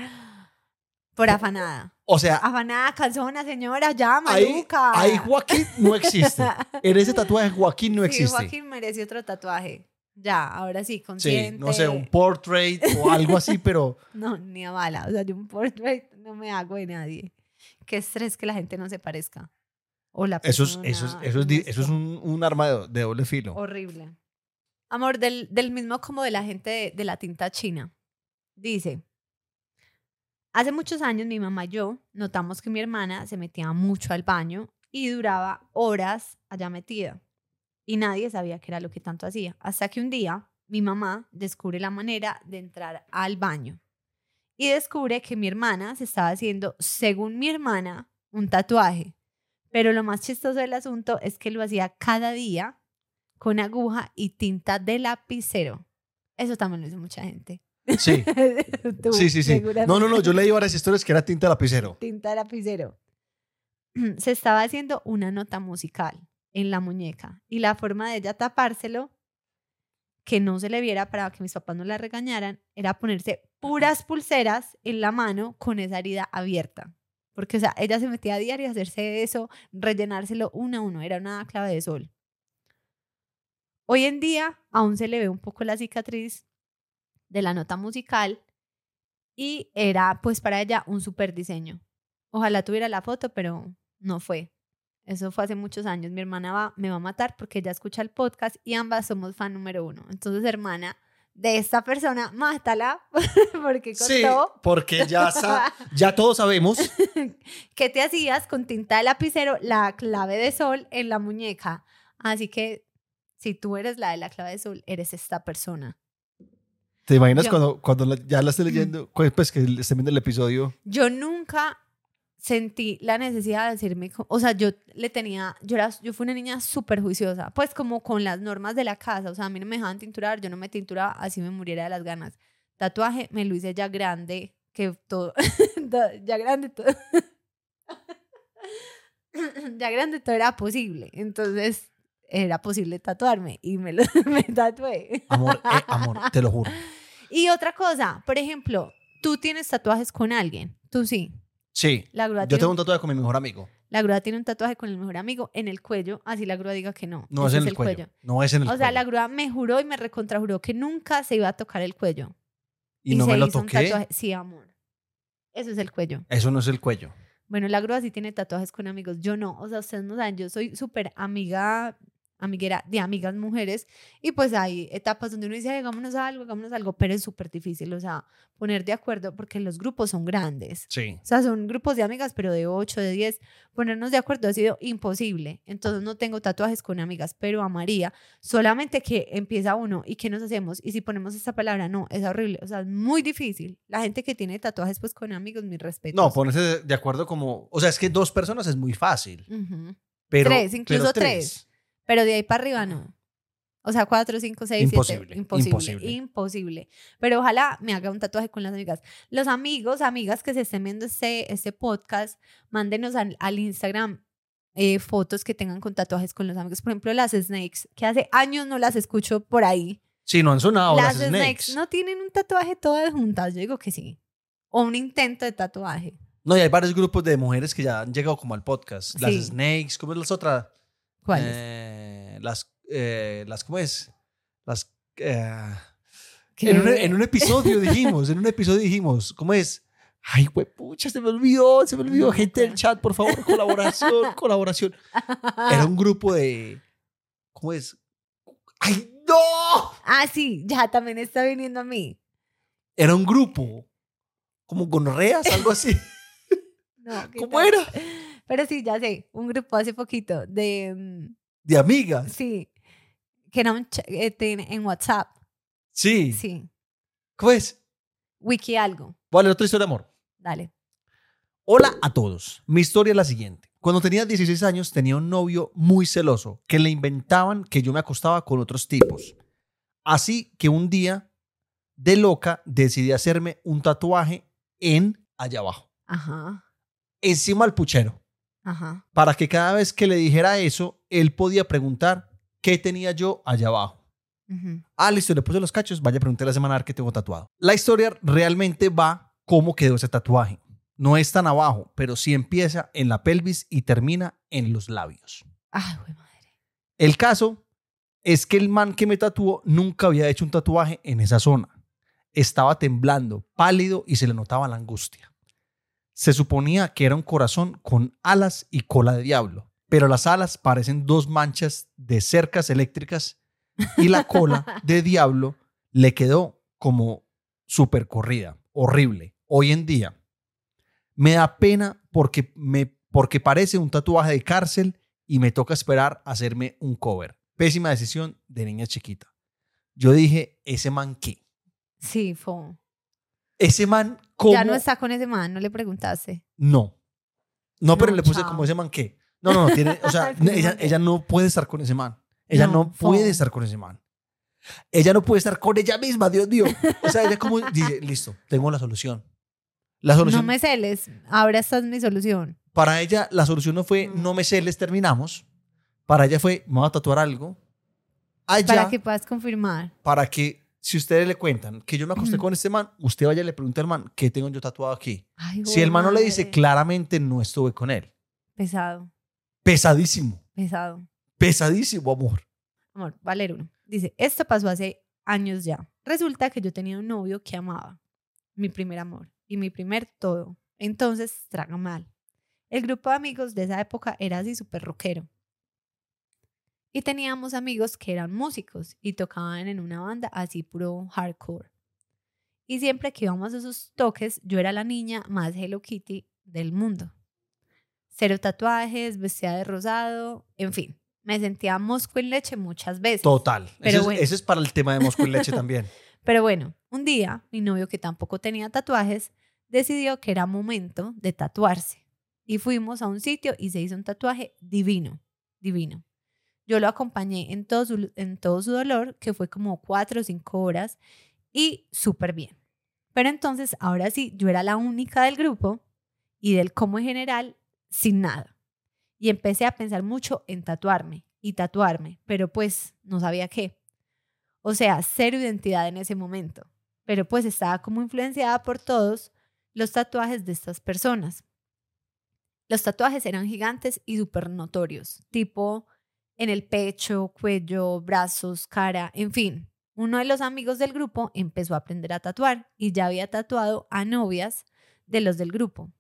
Por afanada. o sea, Afanada, calzona, señora, ya, maluca. ahí Joaquín no existe. En ese tatuaje Joaquín no Sí, existe. Joaquín merece otro tatuaje. Ya, ahora sí, Sí, consciente. no sé, un portrait o algo así, <laughs> pero No, ni a bala. O sea, yo un portrait no me hago de nadie. Qué estrés que la gente no se parezca. O la eso es, eso es, eso es, di- eso es esto. un, un arma de, de doble filo. Horrible. Amor, del, del mismo como de la gente de, de la tinta china. Dice, hace muchos años mi mamá y yo notamos que mi hermana se metía mucho al baño y duraba horas allá metida. Y nadie sabía qué era lo que tanto hacía. Hasta que un día mi mamá descubre la manera de entrar al baño. Y descubre que mi hermana se estaba haciendo, según mi hermana, un tatuaje. Pero lo más chistoso del asunto es que lo hacía cada día con aguja y tinta de lapicero. Eso también lo hizo mucha gente. Sí, <laughs> Tú, sí, sí, sí. No, no, no, yo leí varias historias que era tinta lapicero. Tinta lapicero. <clears throat> Se estaba haciendo una nota musical en la muñeca y la forma de ella tapárselo, que no se le viera para que mis papás no la regañaran, era ponerse puras pulseras en la mano con esa herida abierta. Porque, o sea, ella se metía a diario a hacerse eso, rellenárselo uno a uno, era una clave de sol. Hoy en día aún se le ve un poco la cicatriz de la nota musical y era pues para ella un super diseño. Ojalá tuviera la foto, pero no fue. Eso fue hace muchos años. Mi hermana va, me va a matar porque ella escucha el podcast y ambas somos fan número uno. Entonces, hermana de esta persona, mátala <laughs> porque Sí, contó porque ya, <laughs> ya todos sabemos. <laughs> que te hacías con tinta de lapicero la clave de sol en la muñeca. Así que si tú eres la de la clave de sol, eres esta persona. ¿Te imaginas Yo- cuando, cuando la- ya la esté leyendo, cu- pues que estén viendo el episodio? Yo nunca sentí la necesidad de decirme, o sea, yo le tenía, yo, era, yo fui una niña súper juiciosa, pues como con las normas de la casa, o sea, a mí no me dejaban tinturar, yo no me tinturaba, así me muriera de las ganas. Tatuaje me lo hice ya grande, que todo, <laughs> to- ya grande todo. <laughs> ya grande todo era posible, entonces era posible tatuarme y me lo <laughs> me tatué. Amor, eh, amor, te lo juro. Y otra cosa, por ejemplo, tú tienes tatuajes con alguien, tú sí. Sí, La grúa, yo tengo un tatuaje con mi mejor amigo. la grúa tiene un tatuaje con el mejor amigo en el cuello, así la grúa diga que no. No es en el, cuello. No es en el O sea, la cuello. grúa me juró y me recontrajuró que nunca se iba a tocar el cuello. Y no se me lo hizo un toqué. tatuaje- Sí, amor. Eso es el cuello. Eso no es el cuello. Bueno, la grúa sí tiene tatuajes con amigos. Yo no. O sea, ustedes no saben, yo soy súper amiga, amiguera de amigas mujeres y pues hay etapas donde uno dice, "Ay, hagámonos algo, hagámonos algo, pero es súper difícil, o sea, poner de acuerdo porque los grupos son grandes. Sí. O sea, son grupos de amigas, pero de 8, de 10. Ponernos de acuerdo ha sido imposible. Entonces no tengo tatuajes con amigas, pero a María, solamente que empieza uno y qué nos hacemos. Y si ponemos esta palabra, no, es horrible. O sea, es muy difícil. La gente que tiene tatuajes, pues con amigos, mi respeto. No, ponerse de- acuerdo como. O sea, es que dos personas es muy fácil. Pero, Tres, incluso pero tres. Pero de ahí para arriba no. O sea, cuatro, cinco, seis, Imposible, siete. Imposible. imposible. Imposible. Pero ojalá me haga un tatuaje con las amigas. Los amigos, amigas que se estén viendo este, este podcast, mándenos al, al Instagram eh, fotos que tengan con tatuajes con los amigos. Por ejemplo, las Snakes, que hace años no las escucho por ahí. Sí, no han sonado las las snakes. no tienen un tatuaje todas juntas. Yo digo que sí. O un intento de tatuaje. No, y hay varios grupos de mujeres que ya han llegado como al podcast. Las Sí. snakes, ¿cómo es las otras? ¿Cuáles? Eh, las, eh, las, ¿cómo es? Las... eh, en, un, en un episodio dijimos, en un episodio dijimos, ¿cómo es? Ay, pucha, se me olvidó, se me olvidó. Gente del chat, por favor, colaboración, <laughs> colaboración. Era un grupo de... ¿Cómo es? ¡Ay, no! Ah, sí, ya también está viniendo a mí. Era un grupo. Como gonorreas, algo así. <laughs> No, ¿qué ¿Cómo tal? era? Pero sí, ya sé, un grupo hace poquito de, mm, De amigas. sí, que era un eh, en WhatsApp, Sí. sí, ¿Cómo es? wiki algo, Vale, otra historia de amor. dale. Hola a todos. Mi historia es la siguiente. Cuando tenía 16 años tenía un novio muy celoso que le inventaban que yo me acostaba con otros tipos. Así que un día, de loca, decidí hacerme un tatuaje en allá abajo, Ajá, encima al puchero, ajá. para que cada vez que le dijera eso, él podía preguntar qué tenía yo allá abajo. ujú. Ah, listo, le puse los cachos, vaya a preguntarle a la semana a ver qué tengo tatuado. La historia realmente va cómo quedó ese tatuaje. No es tan abajo, pero sí empieza en la pelvis y termina en los labios. Ay, güey, madre. El caso es que el man que me tatuó nunca había hecho un tatuaje en esa zona. Estaba temblando, pálido y se le notaba la angustia. Se suponía que era un corazón con alas y cola de diablo, pero las alas parecen dos manchas de cercas eléctricas y la cola de <laughs> diablo le quedó como súper corrida, horrible. Hoy en día me da pena porque, me, porque parece un tatuaje de cárcel y me toca esperar a hacerme un cover. Pésima decisión de niña chiquita. Yo dije, ese man qué? Sí, fue. Ese man, ¿cómo? Ya no está con ese man, no le preguntaste. No. No, pero No, le puse chao. como ese man qué. No, no, no, tiene, o sea, <laughs> ella, ella no puede estar con ese man. Ella no, No, puede estar con ese man. Ella no puede estar con ella misma, Dios mío. O sea, ella como dice, <laughs> listo, tengo la solución. La solución No me celes, ahora esta es mi solución. para ella la solución no fue Mm. no me celes, terminamos. Para ella fue me voy a tatuar algo. Allá, Para que puedas confirmar. para que si ustedes le cuentan que yo me acosté con este man, usted vaya y le pregunta al man qué tengo yo tatuado aquí. Ay, Si el man no le dice claramente no estuve con él. Pesado, Pesadísimo, pesado. pesadísimo, amor. Amor, va a leer uno. Dice, esto pasó hace años ya. Resulta que yo tenía un novio que amaba. Mi primer amor y mi primer todo. Entonces, traga mal. El grupo de amigos de esa época era así súper rockero. Y teníamos amigos que eran músicos y tocaban en una banda así puro hardcore. Y siempre que íbamos a esos toques, yo era la niña más Hello Kitty del mundo. Cero tatuajes, vestida de rosado, en fin. Me sentía mosco en leche muchas veces. Total. Pero ese, es- bueno. ese es para el tema de Moscú y leche también. <laughs> Pero bueno, un día mi novio, que tampoco tenía tatuajes, decidió que era momento de tatuarse. Y fuimos a un sitio y se hizo un tatuaje divino, divino. Yo lo acompañé en todo su, en todo su dolor, que fue como cuatro o cinco horas, y súper bien. Pero entonces, ahora sí, yo era la única del grupo y del como en general, sin nada. Y empecé a pensar mucho en tatuarme y tatuarme, pero pues no sabía qué. O sea, cero identidad en ese momento. Pero pues estaba como influenciada por todos los tatuajes de estas personas. Los tatuajes eran gigantes y súper notorios, tipo en el pecho, cuello, brazos, cara, en fin. Uno de los amigos del grupo empezó a aprender a tatuar y ya había tatuado a novias de los del grupo.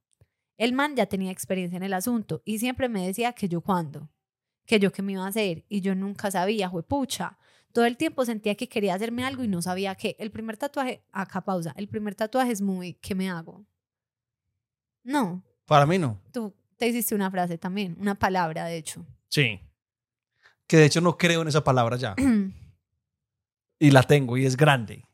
El man ya tenía experiencia en el asunto y siempre me decía que yo cuándo, que yo qué me iba a hacer y yo nunca sabía, pucha. Todo el tiempo sentía que quería hacerme algo y no sabía qué. El primer tatuaje, acá pausa, el primer tatuaje es muy, ¿qué me hago? No, Para mí no. tú te hiciste una frase también, una palabra de hecho. Sí. Que de hecho no creo en esa palabra ya. <clears throat> Y la tengo y es grande.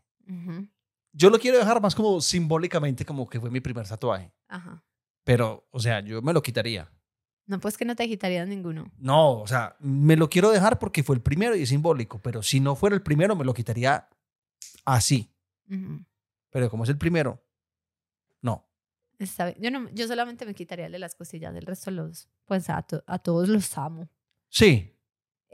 Yo lo quiero dejar más como simbólicamente como que fue mi primer tatuaje. Ajá. Pero, o sea, yo me lo quitaría. No, pues que no te quitarías ninguno. No, o sea, me lo quiero dejar porque fue el primero y es simbólico. Pero si no fuera el primero, me lo quitaría así. Ujú. Pero como es el primero, no. Está bien. Yo, no, yo solamente me quitaría de las costillas, del resto los, pues a, to- a todos los amo. Sí.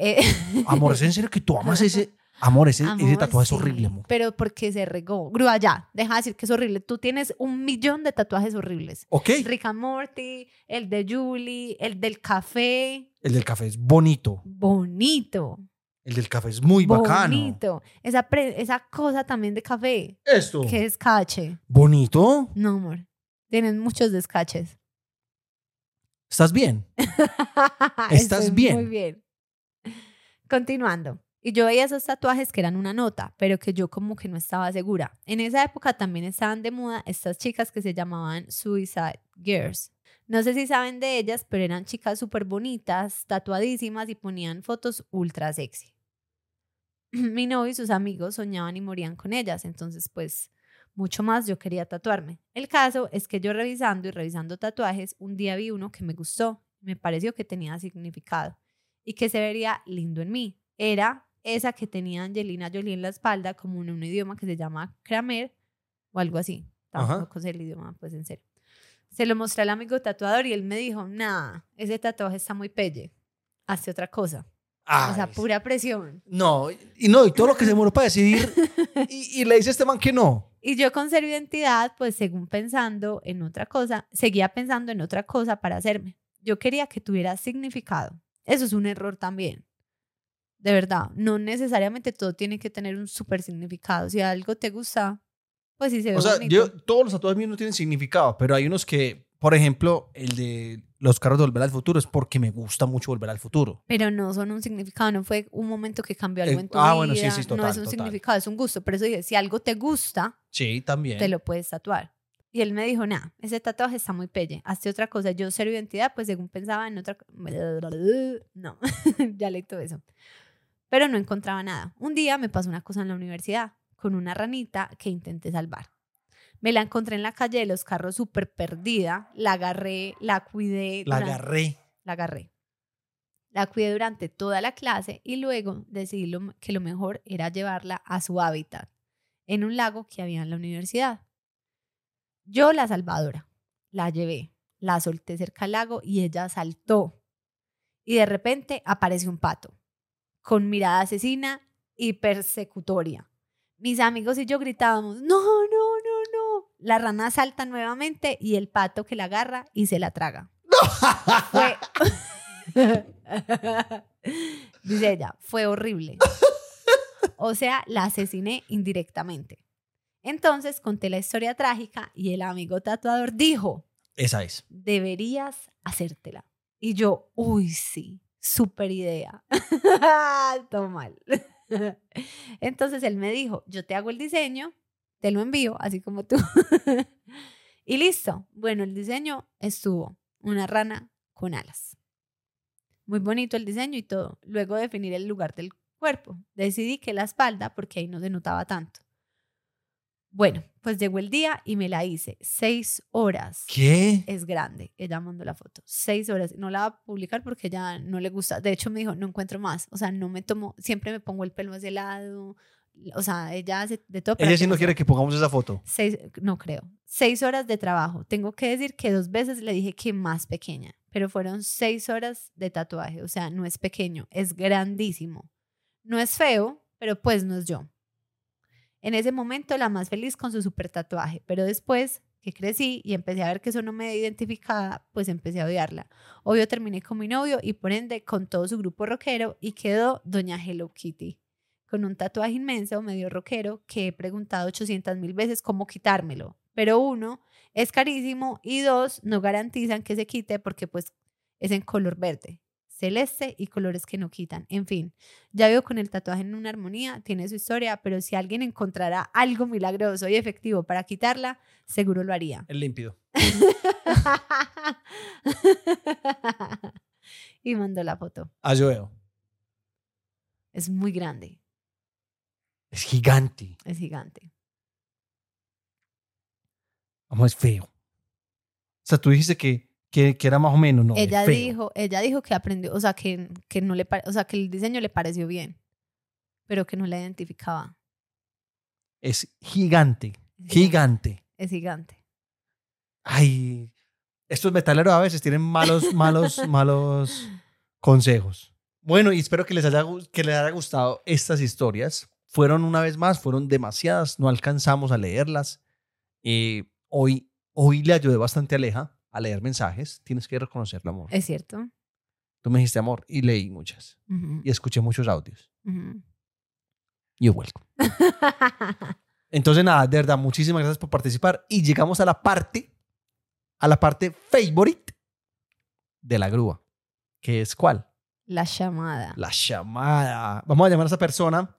Eh, <laughs> Amor, ¿es en serio que tú amas ese? Amor, ese, ese amor, tatuaje es horrible, amor. Pero porque se regó. Grúa, ya, deja de decir que es horrible. Tú tienes un millón de tatuajes horribles. Ok. Rick and Morty, el de Julie, el del café. El del café es bonito. Bonito. El del café es muy bacano. Bonito. Esa, esa cosa también de café. Esto. Que es cache. ¿Bonito? No, amor. Tienen muchos descaches. ¿Estás bien? <laughs> ¿Estás Estoy bien? Muy bien. Continuando. Y yo veía esos tatuajes que eran una nota, pero que yo como que no estaba segura. En esa época también estaban de moda estas chicas que se llamaban Suicide Girls. No sé si saben de ellas, pero eran chicas súper bonitas, tatuadísimas y ponían fotos ultra sexy. <clears throat> Mi novio y sus amigos soñaban y morían con ellas, entonces pues mucho más yo quería tatuarme. El caso es que yo revisando y revisando tatuajes, un día vi uno que me gustó, me pareció que tenía significado y que se vería lindo en mí. Era esa que tenía Angelina Jolie en la espalda, como en un idioma que se llama Kramer o algo así. Ajá. Tampoco sé el idioma, pues en serio. Se lo mostré al amigo tatuador y él me dijo, nah, ese tatuaje está muy pelle. Hazte otra cosa. o sea, Ay, pura presión. No, y no, y todo lo que se demoró para decidir. <laughs> Y, y le dice a este man que no. Y yo con ser identidad, pues según pensando en otra cosa, seguía pensando en otra cosa para hacerme. Yo quería que tuviera significado. Eso es un error también. De verdad, no necesariamente todo tiene que tener un súper significado. Si algo te gusta, pues sí se ve O sea, bonito. yo, todos los tatuajes míos no tienen significado, pero hay unos que, por ejemplo, el de los carros de Volver al Futuro es porque me gusta mucho Volver al Futuro. Pero no son un significado, no fue un momento que cambió algo Eh, en tu ah, vida. bueno, sí, sí, no total, es un total. significado, es un gusto. Por eso dije, si algo te gusta, Sí, también. te lo puedes tatuar. Y él me dijo, nah, ese tatuaje está muy pelle, hazte otra cosa. Yo cero identidad, pues según pensaba en otra... <laughs> No, <laughs> ya leí todo eso. Pero no encontraba nada. Un día me pasó una cosa en la universidad con una ranita que intenté salvar. Me la encontré en la calle de los carros súper perdida, la agarré, la cuidé. La durante- agarré. la agarré. La cuidé durante toda la clase y luego decidí lo- que lo mejor era llevarla a su hábitat, en un lago que había en la universidad. Yo, la salvadora, la llevé, la solté cerca al lago y ella saltó. Y de repente apareció un pato, con mirada asesina y persecutoria. Mis amigos y yo gritábamos, no, no, no, no. La rana salta nuevamente y el pato que la agarra y se la traga. Fue. <laughs> Dice ella, fue horrible. O sea, la asesiné indirectamente. Entonces conté la historia trágica y el amigo tatuador dijo, Esa es. deberías hacértela. Y yo, uy, sí, súper idea. <laughs> Todo mal. <laughs> Entonces él me dijo, yo te hago el diseño, te lo envío, así como tú. <laughs> y listo. Bueno, el diseño estuvo una rana con alas. Muy bonito el diseño y todo. Luego definir el lugar del cuerpo. Decidí que la espalda, porque ahí no se notaba tanto. Bueno, pues llegó el día y me la hice. Seis horas ¿Qué? es grande. Ella mandó la foto. Seis horas. No la va a publicar porque ya no le gusta. De hecho, me dijo, no encuentro más. O sea, no me tomo, siempre me pongo el pelo hacia el lado. O sea, ella hace de todo. Ella sí no quiere que pongamos esa foto. Seis, no creo. Seis horas de trabajo. Tengo que decir que dos veces le dije que más pequeña, pero fueron seis horas de tatuaje. O sea, no es pequeño, es grandísimo. No es feo, pero pues no es yo. En ese momento la más feliz con su super tatuaje, pero después que crecí y empecé a ver que eso no me identificaba, pues empecé a odiarla. Obvio terminé con mi novio y por ende con todo su grupo rockero y quedó Doña Hello Kitty, con un tatuaje inmenso, medio rockero, que he preguntado 800 mil veces cómo quitármelo. Pero uno, es carísimo y dos, no garantizan que se quite porque pues es en color verde. Celeste y colores que no quitan. En fin, ya veo con el tatuaje en una armonía, tiene su historia, pero si alguien encontrará algo milagroso y efectivo para quitarla, seguro lo haría. El límpido. <laughs> y mandó la foto. Ah, yo veo. Es muy grande, Es gigante. es gigante. Vamos, es feo. O sea, tú dijiste que, que, que era más o menos, ¿no? ella feo. dijo, ella dijo que aprendió, o sea, que, que no le, o sea, que el diseño le pareció bien, pero que no la identificaba. Es gigante. Gigante. Es gigante. Ay, estos metaleros a veces tienen malos, malos, <laughs> malos consejos. Bueno, y espero que les haya, que les haya gustado estas historias. Fueron una vez más, fueron demasiadas, no alcanzamos a leerlas. Eh, hoy, hoy le ayudé bastante a Aleja a leer mensajes. Tienes que reconocerlo, amor. Es cierto. Tú me dijiste amor y leí muchas. Y escuché muchos audios. ujú. You're welcome. <laughs> Entonces, nada, de verdad, muchísimas gracias por participar. Y llegamos a la parte, a la parte favorite de la grúa. Que es cuál? La llamada. La llamada. Vamos a llamar a esa persona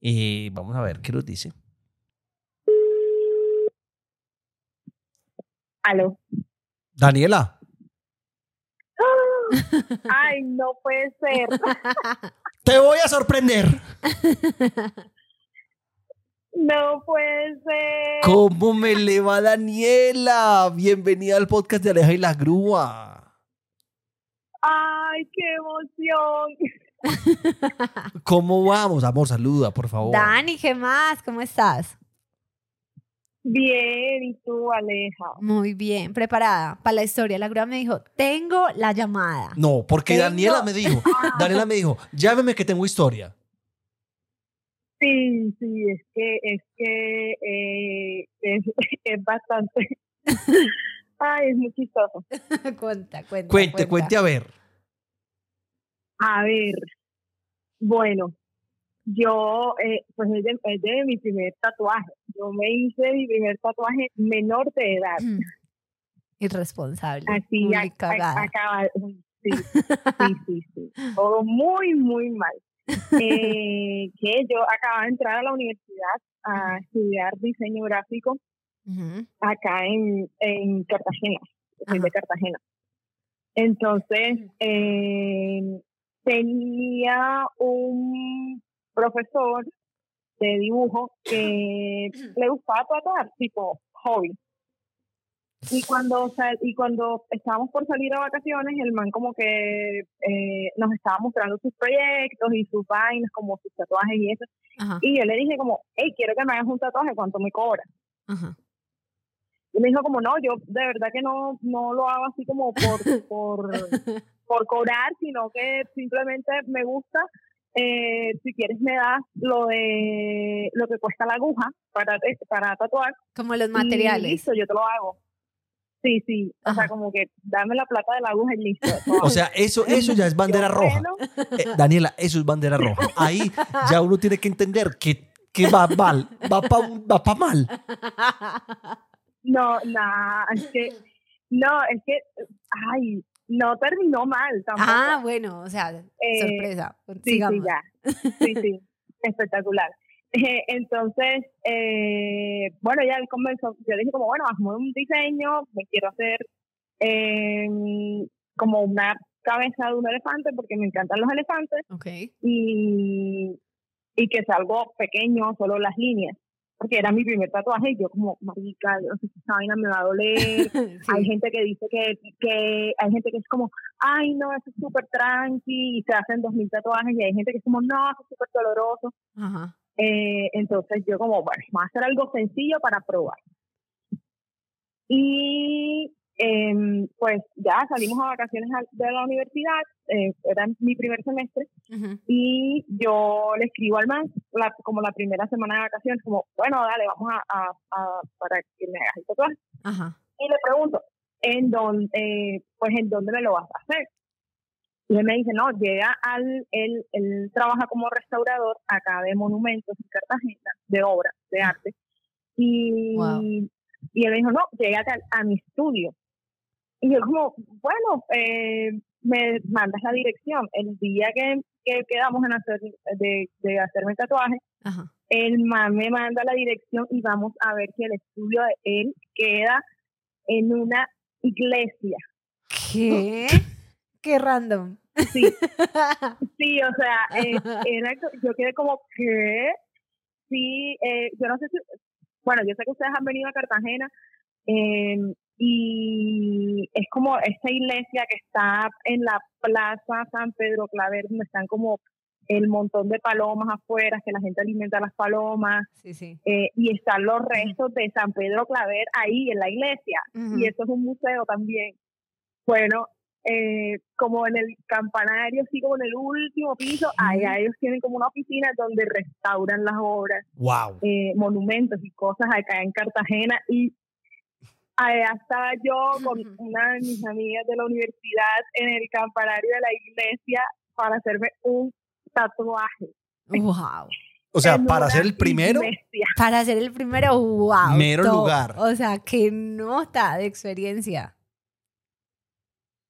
y vamos a ver qué nos dice. Aló. Daniela, Ay, no puede ser. <laughs> te voy a sorprender. No puede ser. ¿Cómo me le va Daniela? Bienvenida al podcast de Aleja y la grúa. Ay, qué emoción. ¿Cómo vamos? Amor, saluda, por favor. Dani, ¿qué más? ¿Cómo estás? Bien, ¿y tú, Aleja? Muy bien, preparada para la historia. La grúa me dijo, tengo la llamada. No, porque Tengo- Daniela me dijo, <laughs> Daniela me dijo, llámeme que tengo historia. Sí, sí, es que, es que eh, es, <laughs> es bastante. <laughs> Ay, es muy chistoso. cuenta, cuenta. Cuente, cuente a ver. A ver, bueno, yo, eh, pues es de, es de mi primer tatuaje. Yo me hice mi primer tatuaje menor de edad. Mm. Irresponsable. Así, muy a- acaba- sí, <laughs> sí, sí, sí. Todo muy, muy mal. Eh, <laughs> que yo acababa de entrar a la universidad a estudiar diseño gráfico acá en, en Cartagena. Soy de. Cartagena. Entonces, eh, tenía un profesor de dibujo que le gustaba tatuar, tipo hobby. Y cuando, sal- y cuando estábamos por salir a vacaciones, el man como que eh, nos estaba mostrando sus proyectos y sus vainas, como sus tatuajes y eso. Ajá, Y yo le dije como, hey, quiero que me hagas un tatuaje, ¿cuánto me cobras? ajá. Y me dijo como, no, yo de verdad que no, no lo hago así como por, <laughs> por, por cobrar, sino que simplemente me gusta. Eh, si quieres me das lo de lo que cuesta la aguja para, para tatuar. Como los y materiales. listo, yo te lo hago. Sí, sí. O sea, como que dame la plata de la aguja y listo. <laughs> O sea, eso, eso ya es <laughs> bandera Yo, roja. Eh, Daniela, eso es bandera roja. Ahí ya uno tiene que entender que, que va mal, va para va pa mal. No, nada, es que, no, es que, ay, no terminó mal tampoco. ah, bueno, o sea, Eh, sorpresa. Sí, sí, ya. Sí, sí, espectacular. Eh, entonces, eh, bueno, ya él comenzó, yo dije como, bueno, hazme un diseño, me quiero hacer eh, como una cabeza de un elefante, porque me encantan los elefantes, Ok. y, y que sea algo pequeño, solo las líneas, porque era mi primer tatuaje, y yo como, marica, no sé si esta vaina me va a doler, <laughs> Sí. hay gente que dice que, que hay gente que es como, ay, no, eso es súper tranqui y se hacen dos mil tatuajes y hay gente que es como, no, eso es súper doloroso. Ajá. Eh, entonces yo como, bueno, vamos a hacer algo sencillo para probar. Y em, pues ya salimos a vacaciones de la universidad, eh, era mi primer semestre, y yo le escribo al man la- como la primera semana de vacaciones, como, bueno, dale, vamos a, a, a- para que me hagas el tatuaje y le pregunto, ¿en dónde, eh, pues en dónde me lo vas a hacer? Y él me dice, no, llega al, él, él trabaja como restaurador acá de monumentos en Cartagena, de obra, de arte. Y, Wow. y él me dijo, no, llega acá a mi estudio. Y yo como, bueno, eh, me mandas la dirección. El día que, que quedamos en hacer, de, de hacerme el tatuaje, Ajá. el man me manda la dirección y vamos a ver que el estudio de él queda en una iglesia. ¿Qué? <laughs> Qué random. Sí, sí, o sea, eh, era, yo quedé como, ¿qué? Sí, eh, yo no sé si, bueno, yo sé que ustedes han venido a Cartagena eh, y es como esta iglesia que está en la Plaza San Pedro Claver, donde están como el montón de palomas afuera, que la gente alimenta a las palomas, Sí, sí. eh, y están los restos de San Pedro Claver ahí en la iglesia, y eso es un museo también. Bueno, eh, como en el campanario, así como en el último piso, allá ellos tienen como una oficina donde restauran las obras, Wow. eh, monumentos y cosas acá en Cartagena, y allá estaba yo con una de mis amigas de la universidad en el campanario de la iglesia para hacerme un tatuaje. Wow. O sea, para ser el primero, iglesia. Para ser el primero, wow. Mero top. lugar. O sea, qué nota de experiencia.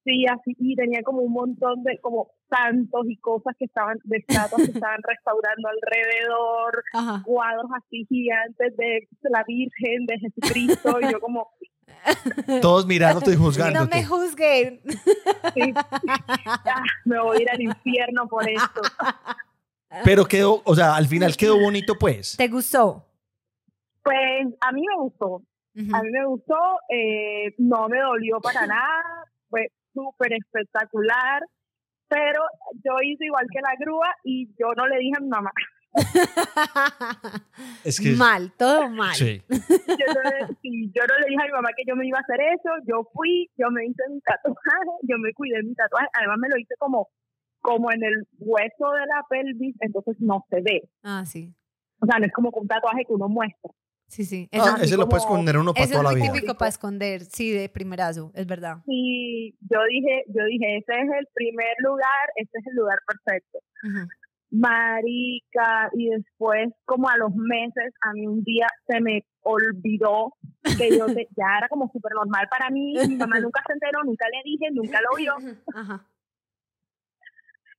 Sí, así, y tenía como un montón de como santos y cosas que estaban, de estatuas que estaban <laughs> restaurando alrededor, Ajá. cuadros así gigantes de la Virgen, de Jesucristo, y yo como, <laughs> todos mirándote y No juzgándote. me juzguen. sí, me voy a ir al infierno por esto. Pero quedó, o sea, al final quedó bonito, pues. ¿Te gustó? Pues a mí me gustó, a mí me gustó, eh, no me dolió para <laughs> nada, fue súper espectacular, pero yo hice igual que la grúa y yo no le dije a mi mamá. Es que. mal, todo mal. Sí. <laughs> yo no, le, sí, yo no le dije a mi mamá que yo me iba a hacer eso, yo fui, yo me hice mi tatuaje, yo me cuidé mi tatuaje, además me lo hice como, como en el hueso de la pelvis, entonces no se ve, Ah, sí. o sea, no es como un tatuaje que uno muestra. Sí, sí. Ah, ese lo puedes como- poner uno para toda es la muy vida. típico para esconder, sí, de primerazo, es verdad. Y yo dije, yo dije, ese es el primer lugar, ese es el lugar perfecto. Ujú. Marica, y después, como a los meses, a mí un día se me olvidó que yo te- <laughs> ya era como súper normal para mí, mi mamá nunca se enteró, nunca le dije, nunca lo vio, <laughs> Ajá.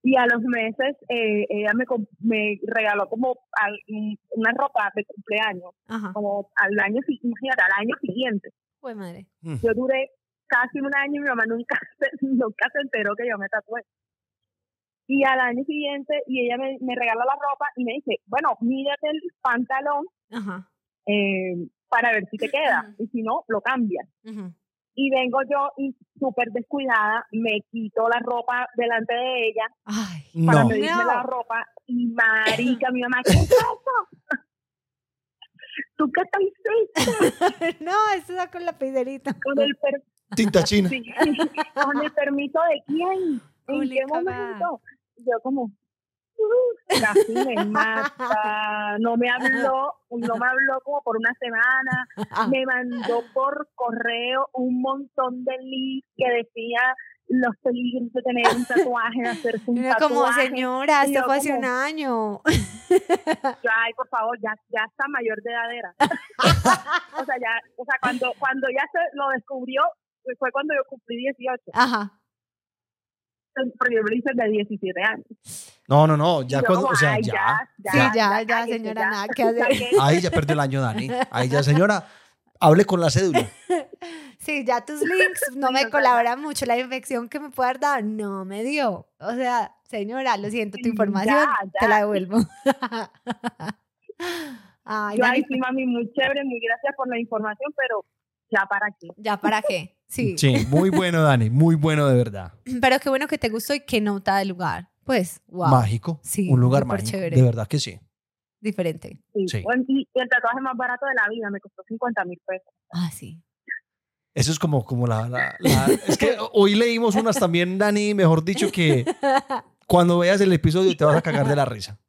y a los meses eh, ella me, me regaló como al- una ropa de cumpleaños, Ajá. como al año, imagínate, al año siguiente. Fue madre. Yo duré casi un año y mi mamá nunca <laughs> se, nunca se enteró que yo me tatué. Y al año siguiente, y ella me, me regala la ropa y me dice, bueno, mírate el pantalón Ajá. eh, para ver si te queda, y si no, lo cambias. Y vengo yo y súper descuidada, me quito la ropa delante de ella Ay. para No. medirme No. la ropa y marica, mi mamá, ¿qué es eso? <laughs> ¿Tú qué te hiciste? <laughs> no, eso está con lapicerito. Con el, per- Tinta china. sí, <laughs> con el permiso de quién? ¿En qué momento? Yo como, "Uh, casi me mata, no me habló, no me habló como por una semana, me mandó por correo un montón de links que decía los peligros de tener un tatuaje, de hacerse un <laughs> como, tatuaje. señora, Y esto fue hace como- un año. Yo, ay, por favor, ya, ya está mayor de edad era. <laughs> o sea, ya, o sea, cuando, cuando ya se lo descubrió, fue cuando yo cumplí 18. Ajá. Porque yo me lo hice de 17 años. No, no, no. Ya cuando, o sea, ay, ya. Sí, ya, ya, cállese, señora, ya. nada que hacer. <laughs> Ahí ya perdió el año, Dani. Ahí ya, señora, hable con la cédula. <laughs> Sí, ya tus links no me colaboran mucho. La infección que me puede haber dado no me dio. O sea, señora, lo siento, tu información ya, te ya. la devuelvo. <laughs> Ay, Yo, Dani, ay, sí, mami, muy chévere, muy gracias por la información, pero ya para qué. ¿ya para qué? Sí. Sí, muy bueno, Dani. Muy bueno, de verdad. <clears throat> Pero qué bueno que te gustó y qué nota del lugar. Pues, wow. Mágico. Sí, Un lugar mágico. chévere. De verdad que sí. Diferente. Sí. Y el tatuaje más barato de la vida me costó 50 mil pesos. Ah, sí. Eso es como, como la, la- la- Es que hoy leímos unas también, Dani, mejor dicho, que <laughs> cuando veas el episodio te vas a cagar de la risa.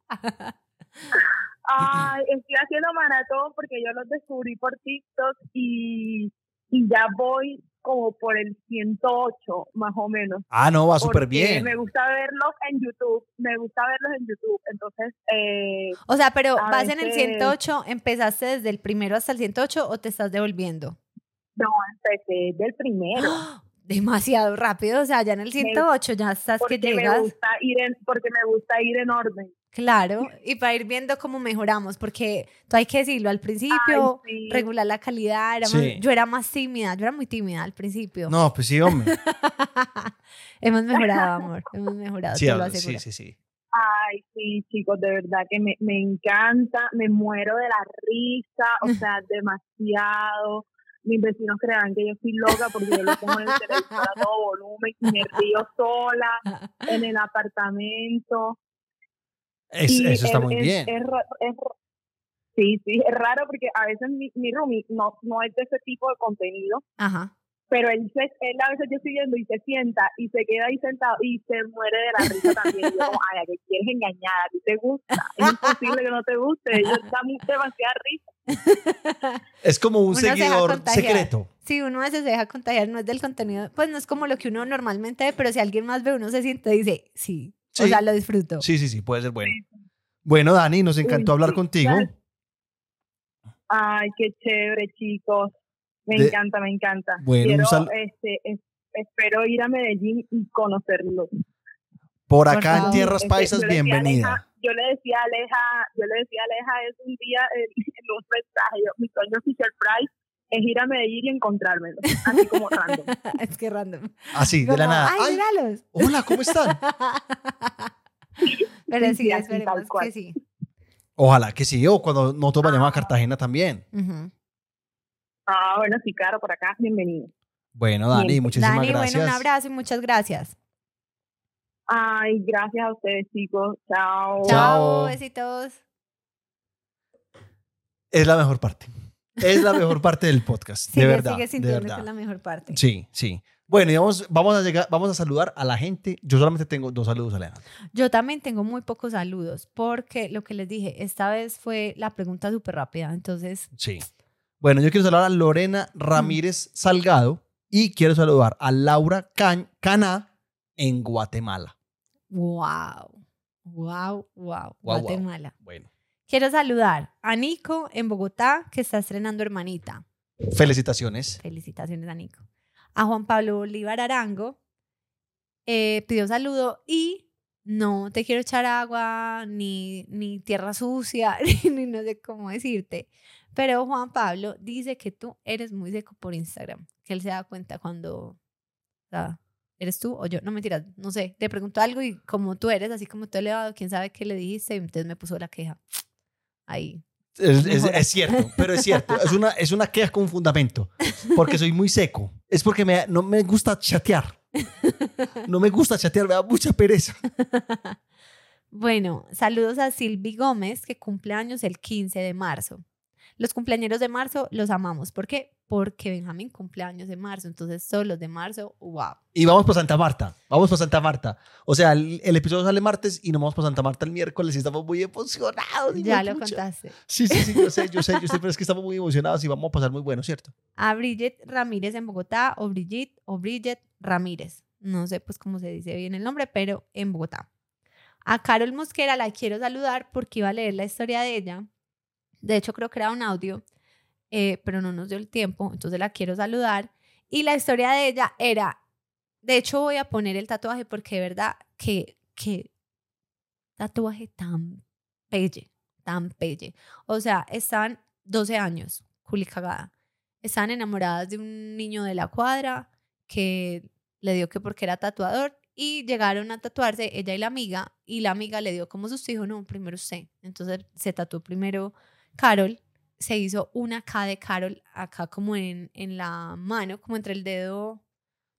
Ay, estoy haciendo maratón porque yo los descubrí por TikTok y, y ya voy como por el 108, más o menos. Ah, no, va súper bien. Me gusta verlos en YouTube, me gusta verlos en YouTube. Entonces, eh, O sea, pero vas en el veces- 108, ¿empezaste desde el primero hasta el 108 o te estás devolviendo? no, empecé del primero. demasiado rápido, o sea, ya en el 108 ya estás que Porque me llegas. gusta ir en, porque me gusta ir en orden. Claro, <laughs> y para ir viendo cómo mejoramos, porque tú hay que decirlo, al principio, Ay, sí. regular la calidad, era más- Sí. yo era más tímida, yo era muy tímida al principio. No, pues sí, hombre. <laughs> hemos mejorado, amor, hemos mejorado, Sí, te lo sí, sí, sí. Ay, sí, chicos, de verdad que me, me encanta, me muero de la risa, o <laughs> sea, demasiado. Mis vecinos crean que yo soy loca porque yo lo pongo en el televisor a todo volumen y me río sola en el apartamento. Es- eso está es- muy es- bien. sí, sí, es raro porque a veces mi, mi roomie no, no es de ese tipo de contenido, Ajá. pero él, se, él a veces yo estoy viendo y se sienta y se queda ahí sentado y se muere de la risa también. Y yo como, ay, ¿a qué quieres engañar? ¿A ti te gusta? Es imposible que no te guste. Ellos dan demasiada risa. Es como un Uno se seguidor contagiar. secreto. Sí, uno a veces se deja contagiar, no es del contenido, pues no es como lo que uno normalmente ve, pero si alguien más ve, uno se siente y dice, sí, o Sí. sea, lo disfruto. Sí, sí, sí, puede ser bueno. Bueno, Dani, nos encantó hablar contigo. Ay, qué chévere, chicos. Me De- encanta, me encanta. Bueno, un Quiero, sal- este, es- espero ir a Medellín y conocerlo. Por Por acá en. Tierras Este, Paisas, a bienvenida. Aleja- yo le decía a Aleja, yo le decía a Aleja es un día en, en un mensaje, yo, mi sueño Fisher Price es ir a Medellín y encontrármelo, así como <laughs> random. es que random. Así, de la Como, nada. Ay, míralos. hola, ¿cómo están? <laughs> Pero Sí, sí, sí, así, esperemos tal cual. que sí. Ojalá que sí, o cuando nosotros vayamos a Ah. Cartagena también. Ah, bueno, sí, claro, por acá, bienvenido. Bueno, Dani, Bien. muchísimas Dani, gracias. bueno, un abrazo y muchas gracias. Ay, gracias a ustedes, chicos. Chao. Chao. Chao, besitos. Es la mejor parte. Es la mejor parte del podcast, de verdad. sigue de sintiendo que verdad. es la mejor parte. Sí, sí. Bueno, y vamos, vamos a llegar, vamos a saludar a la gente. Yo solamente tengo dos saludos, Alejandro. Yo también tengo muy pocos saludos porque lo que les dije, esta vez fue la pregunta súper rápida. Entonces, Sí. Bueno, yo quiero saludar a Lorena Ramírez Salgado y quiero saludar a Laura Can Cana en Guatemala. wow, wow, wow, wow. Guatemala. Bueno, Quiero saludar a Nico en Bogotá, que está estrenando Hermanita. felicitaciones. Felicitaciones a Nico. A Juan Pablo Bolívar Arango eh, pidió saludo y no te quiero echar agua, ni, ni tierra sucia, <laughs> ni no sé cómo decirte. Pero Juan Pablo dice que tú eres muy seco por Instagram, que él se da cuenta cuando eres tú o yo. No mentiras, no sé. Te preguntó algo y como tú eres, así como tú elevado, quién sabe qué le dijiste, entonces me puso la queja. Ahí. Es, es- Mejora. es cierto, pero es cierto. Es una, es una queja con fundamento. Porque soy muy seco. Es porque me- no me gusta chatear. No me gusta chatear, me da mucha pereza. Bueno, saludos a Silvi Gómez, que cumple años el 15 de marzo. Los cumpleaños de marzo los amamos. ¿Por qué? Porque Benjamín cumple años de marzo. Entonces, todos los de marzo, wow. Y vamos para Santa Marta. Vamos para Santa Marta. O sea, el, el episodio sale martes y nos vamos para Santa Marta el miércoles y estamos muy emocionados. Ya lo contaste. Sí, sí, sí, yo sé, yo sé, yo sé, <laughs> pero es que estamos muy emocionados y vamos a pasar muy bueno, ¿cierto? A Bridget Ramírez en Bogotá, o Brigitte, o Bridget Ramírez. No sé pues cómo se dice bien el nombre, pero en Bogotá. A Carol Mosquera la quiero saludar porque iba a leer la historia de ella. De hecho, creo que era un audio, eh, pero no nos dio el tiempo, entonces la quiero saludar. Y la historia de ella era, de hecho voy a poner el tatuaje porque de verdad que, que tatuaje tan pelle, tan pelle. O sea, estaban 12 años, Juli cagada. Estaban enamoradas de un niño de la cuadra que le dio que porque era tatuador y llegaron a tatuarse ella y la amiga y la amiga le dio como sus hijos, no, primero usted. Entonces se tatuó primero Carol, se hizo una K de Carol acá como en, en la mano, como entre el dedo,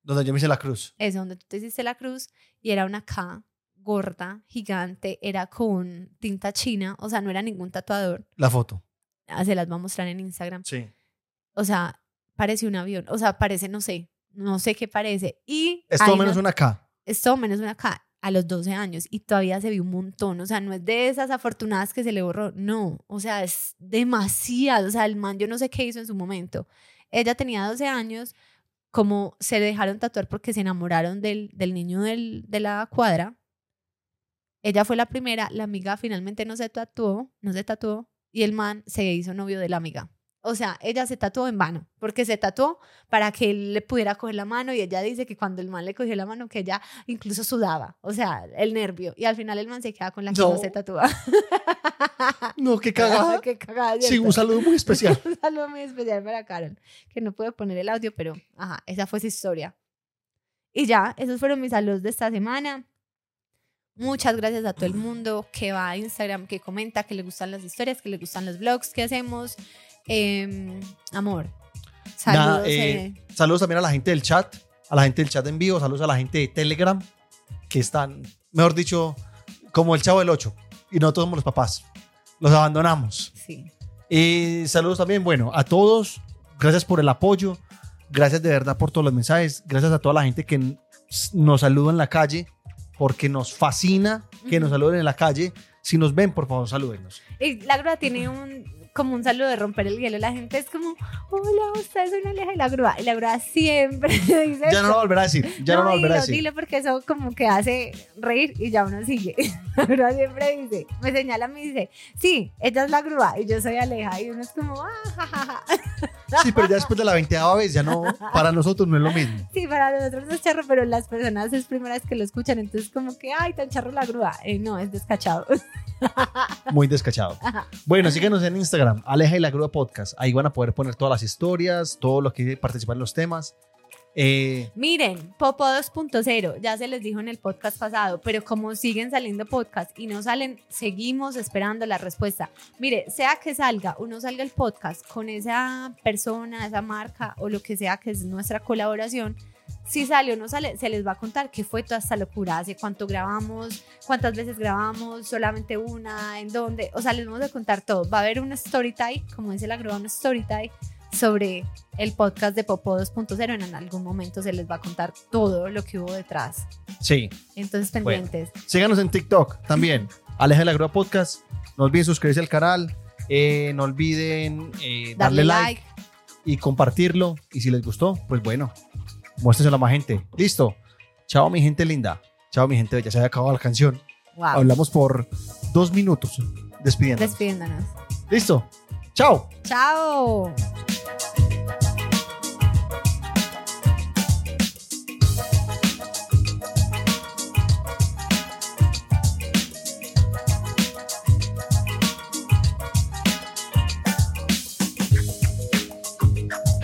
Donde yo me hice la cruz. es donde tú te hiciste la cruz y era una K gorda, gigante, era con tinta china, o sea, no era ningún tatuador. La foto. Ah, Se las va a mostrar en Instagram. Sí. O sea, parece un avión. O sea, parece, no sé, no sé qué parece. Y Es todo menos una- una K. es todo menos una K a los 12 años y todavía se vio un montón. O sea, no es de esas afortunadas que se le borró. No, o sea, es demasiado. O sea, el man, yo no sé qué hizo en su momento. Ella tenía 12 años, como se dejaron tatuar porque se enamoraron del, del niño del, de la cuadra. Ella fue la primera, la amiga finalmente no se tatuó, no se tatuó y el man se hizo novio de la amiga. O sea, ella se tatuó en vano, porque se tatuó para que él le pudiera coger la mano y ella dice que cuando el man le cogió la mano, que ella incluso sudaba, o sea, el nervio. Y al final el man se queda con la que no, No. se tatúa. <laughs> No, qué cagada. <laughs> Qué cagada, Sí, un saludo muy especial. <laughs> Un saludo muy especial para Carol, que no pude poner el audio, pero ajá, esa fue su historia. Y ya, esos fueron mis saludos de esta semana. Muchas gracias a todo el mundo que va a Instagram, que comenta, que le gustan las historias, que le gustan los vlogs que hacemos. Em, amor, saludos. Nada, eh, eh. saludos también a la gente del chat, a la gente del chat en vivo, saludos a la gente de Telegram, que están, mejor dicho, como el chavo del 8. Y nosotros somos los papás. Los abandonamos. Sí. Y saludos también, bueno, a todos. Gracias por el apoyo. Gracias de verdad por todos los mensajes. Gracias a toda la gente que nos saluda en la calle, porque nos fascina que nos saluden en la calle. Si nos ven, por favor, salúdenos. La grúa tiene un como un saludo de romper el hielo. La gente es como, hola, usted es una aleja y la grúa. Y la grúa siempre <laughs> dice Ya no lo volverá a decir. Ya no, lo volverá a dilo, decir. dilo porque eso como que hace reír y ya uno sigue. <laughs> La grúa siempre dice, me señala, me dice, sí, ella es la grúa y yo soy Aleja. Y uno es como, ah, ja, ja, ja". Sí, pero ya después de la veinteava vez, ya no, para nosotros no es lo mismo. Sí, para nosotros es charro, pero las personas es primera vez que lo escuchan, entonces como que, ay, tan charro la grúa. Eh, no, es descachado. <laughs> Muy descachado. Bueno, síguenos en Instagram, Aleja y la Grúa Podcast. Ahí van a poder poner todas las historias, todo lo que participar en los temas. Eh, Miren, Popo 2.0, ya se les dijo en el podcast pasado, pero como siguen saliendo podcasts y no salen, seguimos esperando la respuesta. Mire, sea que salga o no salga el podcast con esa persona, esa marca o lo que sea que es nuestra colaboración, si sale o no sale, se les va a contar qué fue toda esta locura, hace cuánto grabamos, cuántas veces grabamos, solamente una, en dónde, o sea, les vamos a contar todo. Va a haber un story time, como dice la grúa, un story time sobre el podcast de Popo 2.0. En algún momento se les va a contar todo lo que hubo detrás. sí, Entonces, Bueno. pendientes. síganos en TikTok también, Aleja y la Grúa Podcast. No olviden suscribirse al canal, eh, no olviden eh, darle, Darle like, like. y compartirlo. Y si les gustó, pues bueno, muéstrenselo a más gente. Listo. Chao, mi gente linda. Chao, mi gente bella. Se había acabado la canción. Wow. Hablamos por dos minutos despidiendo. Despidiéndonos. Listo. Ciao! Ciao!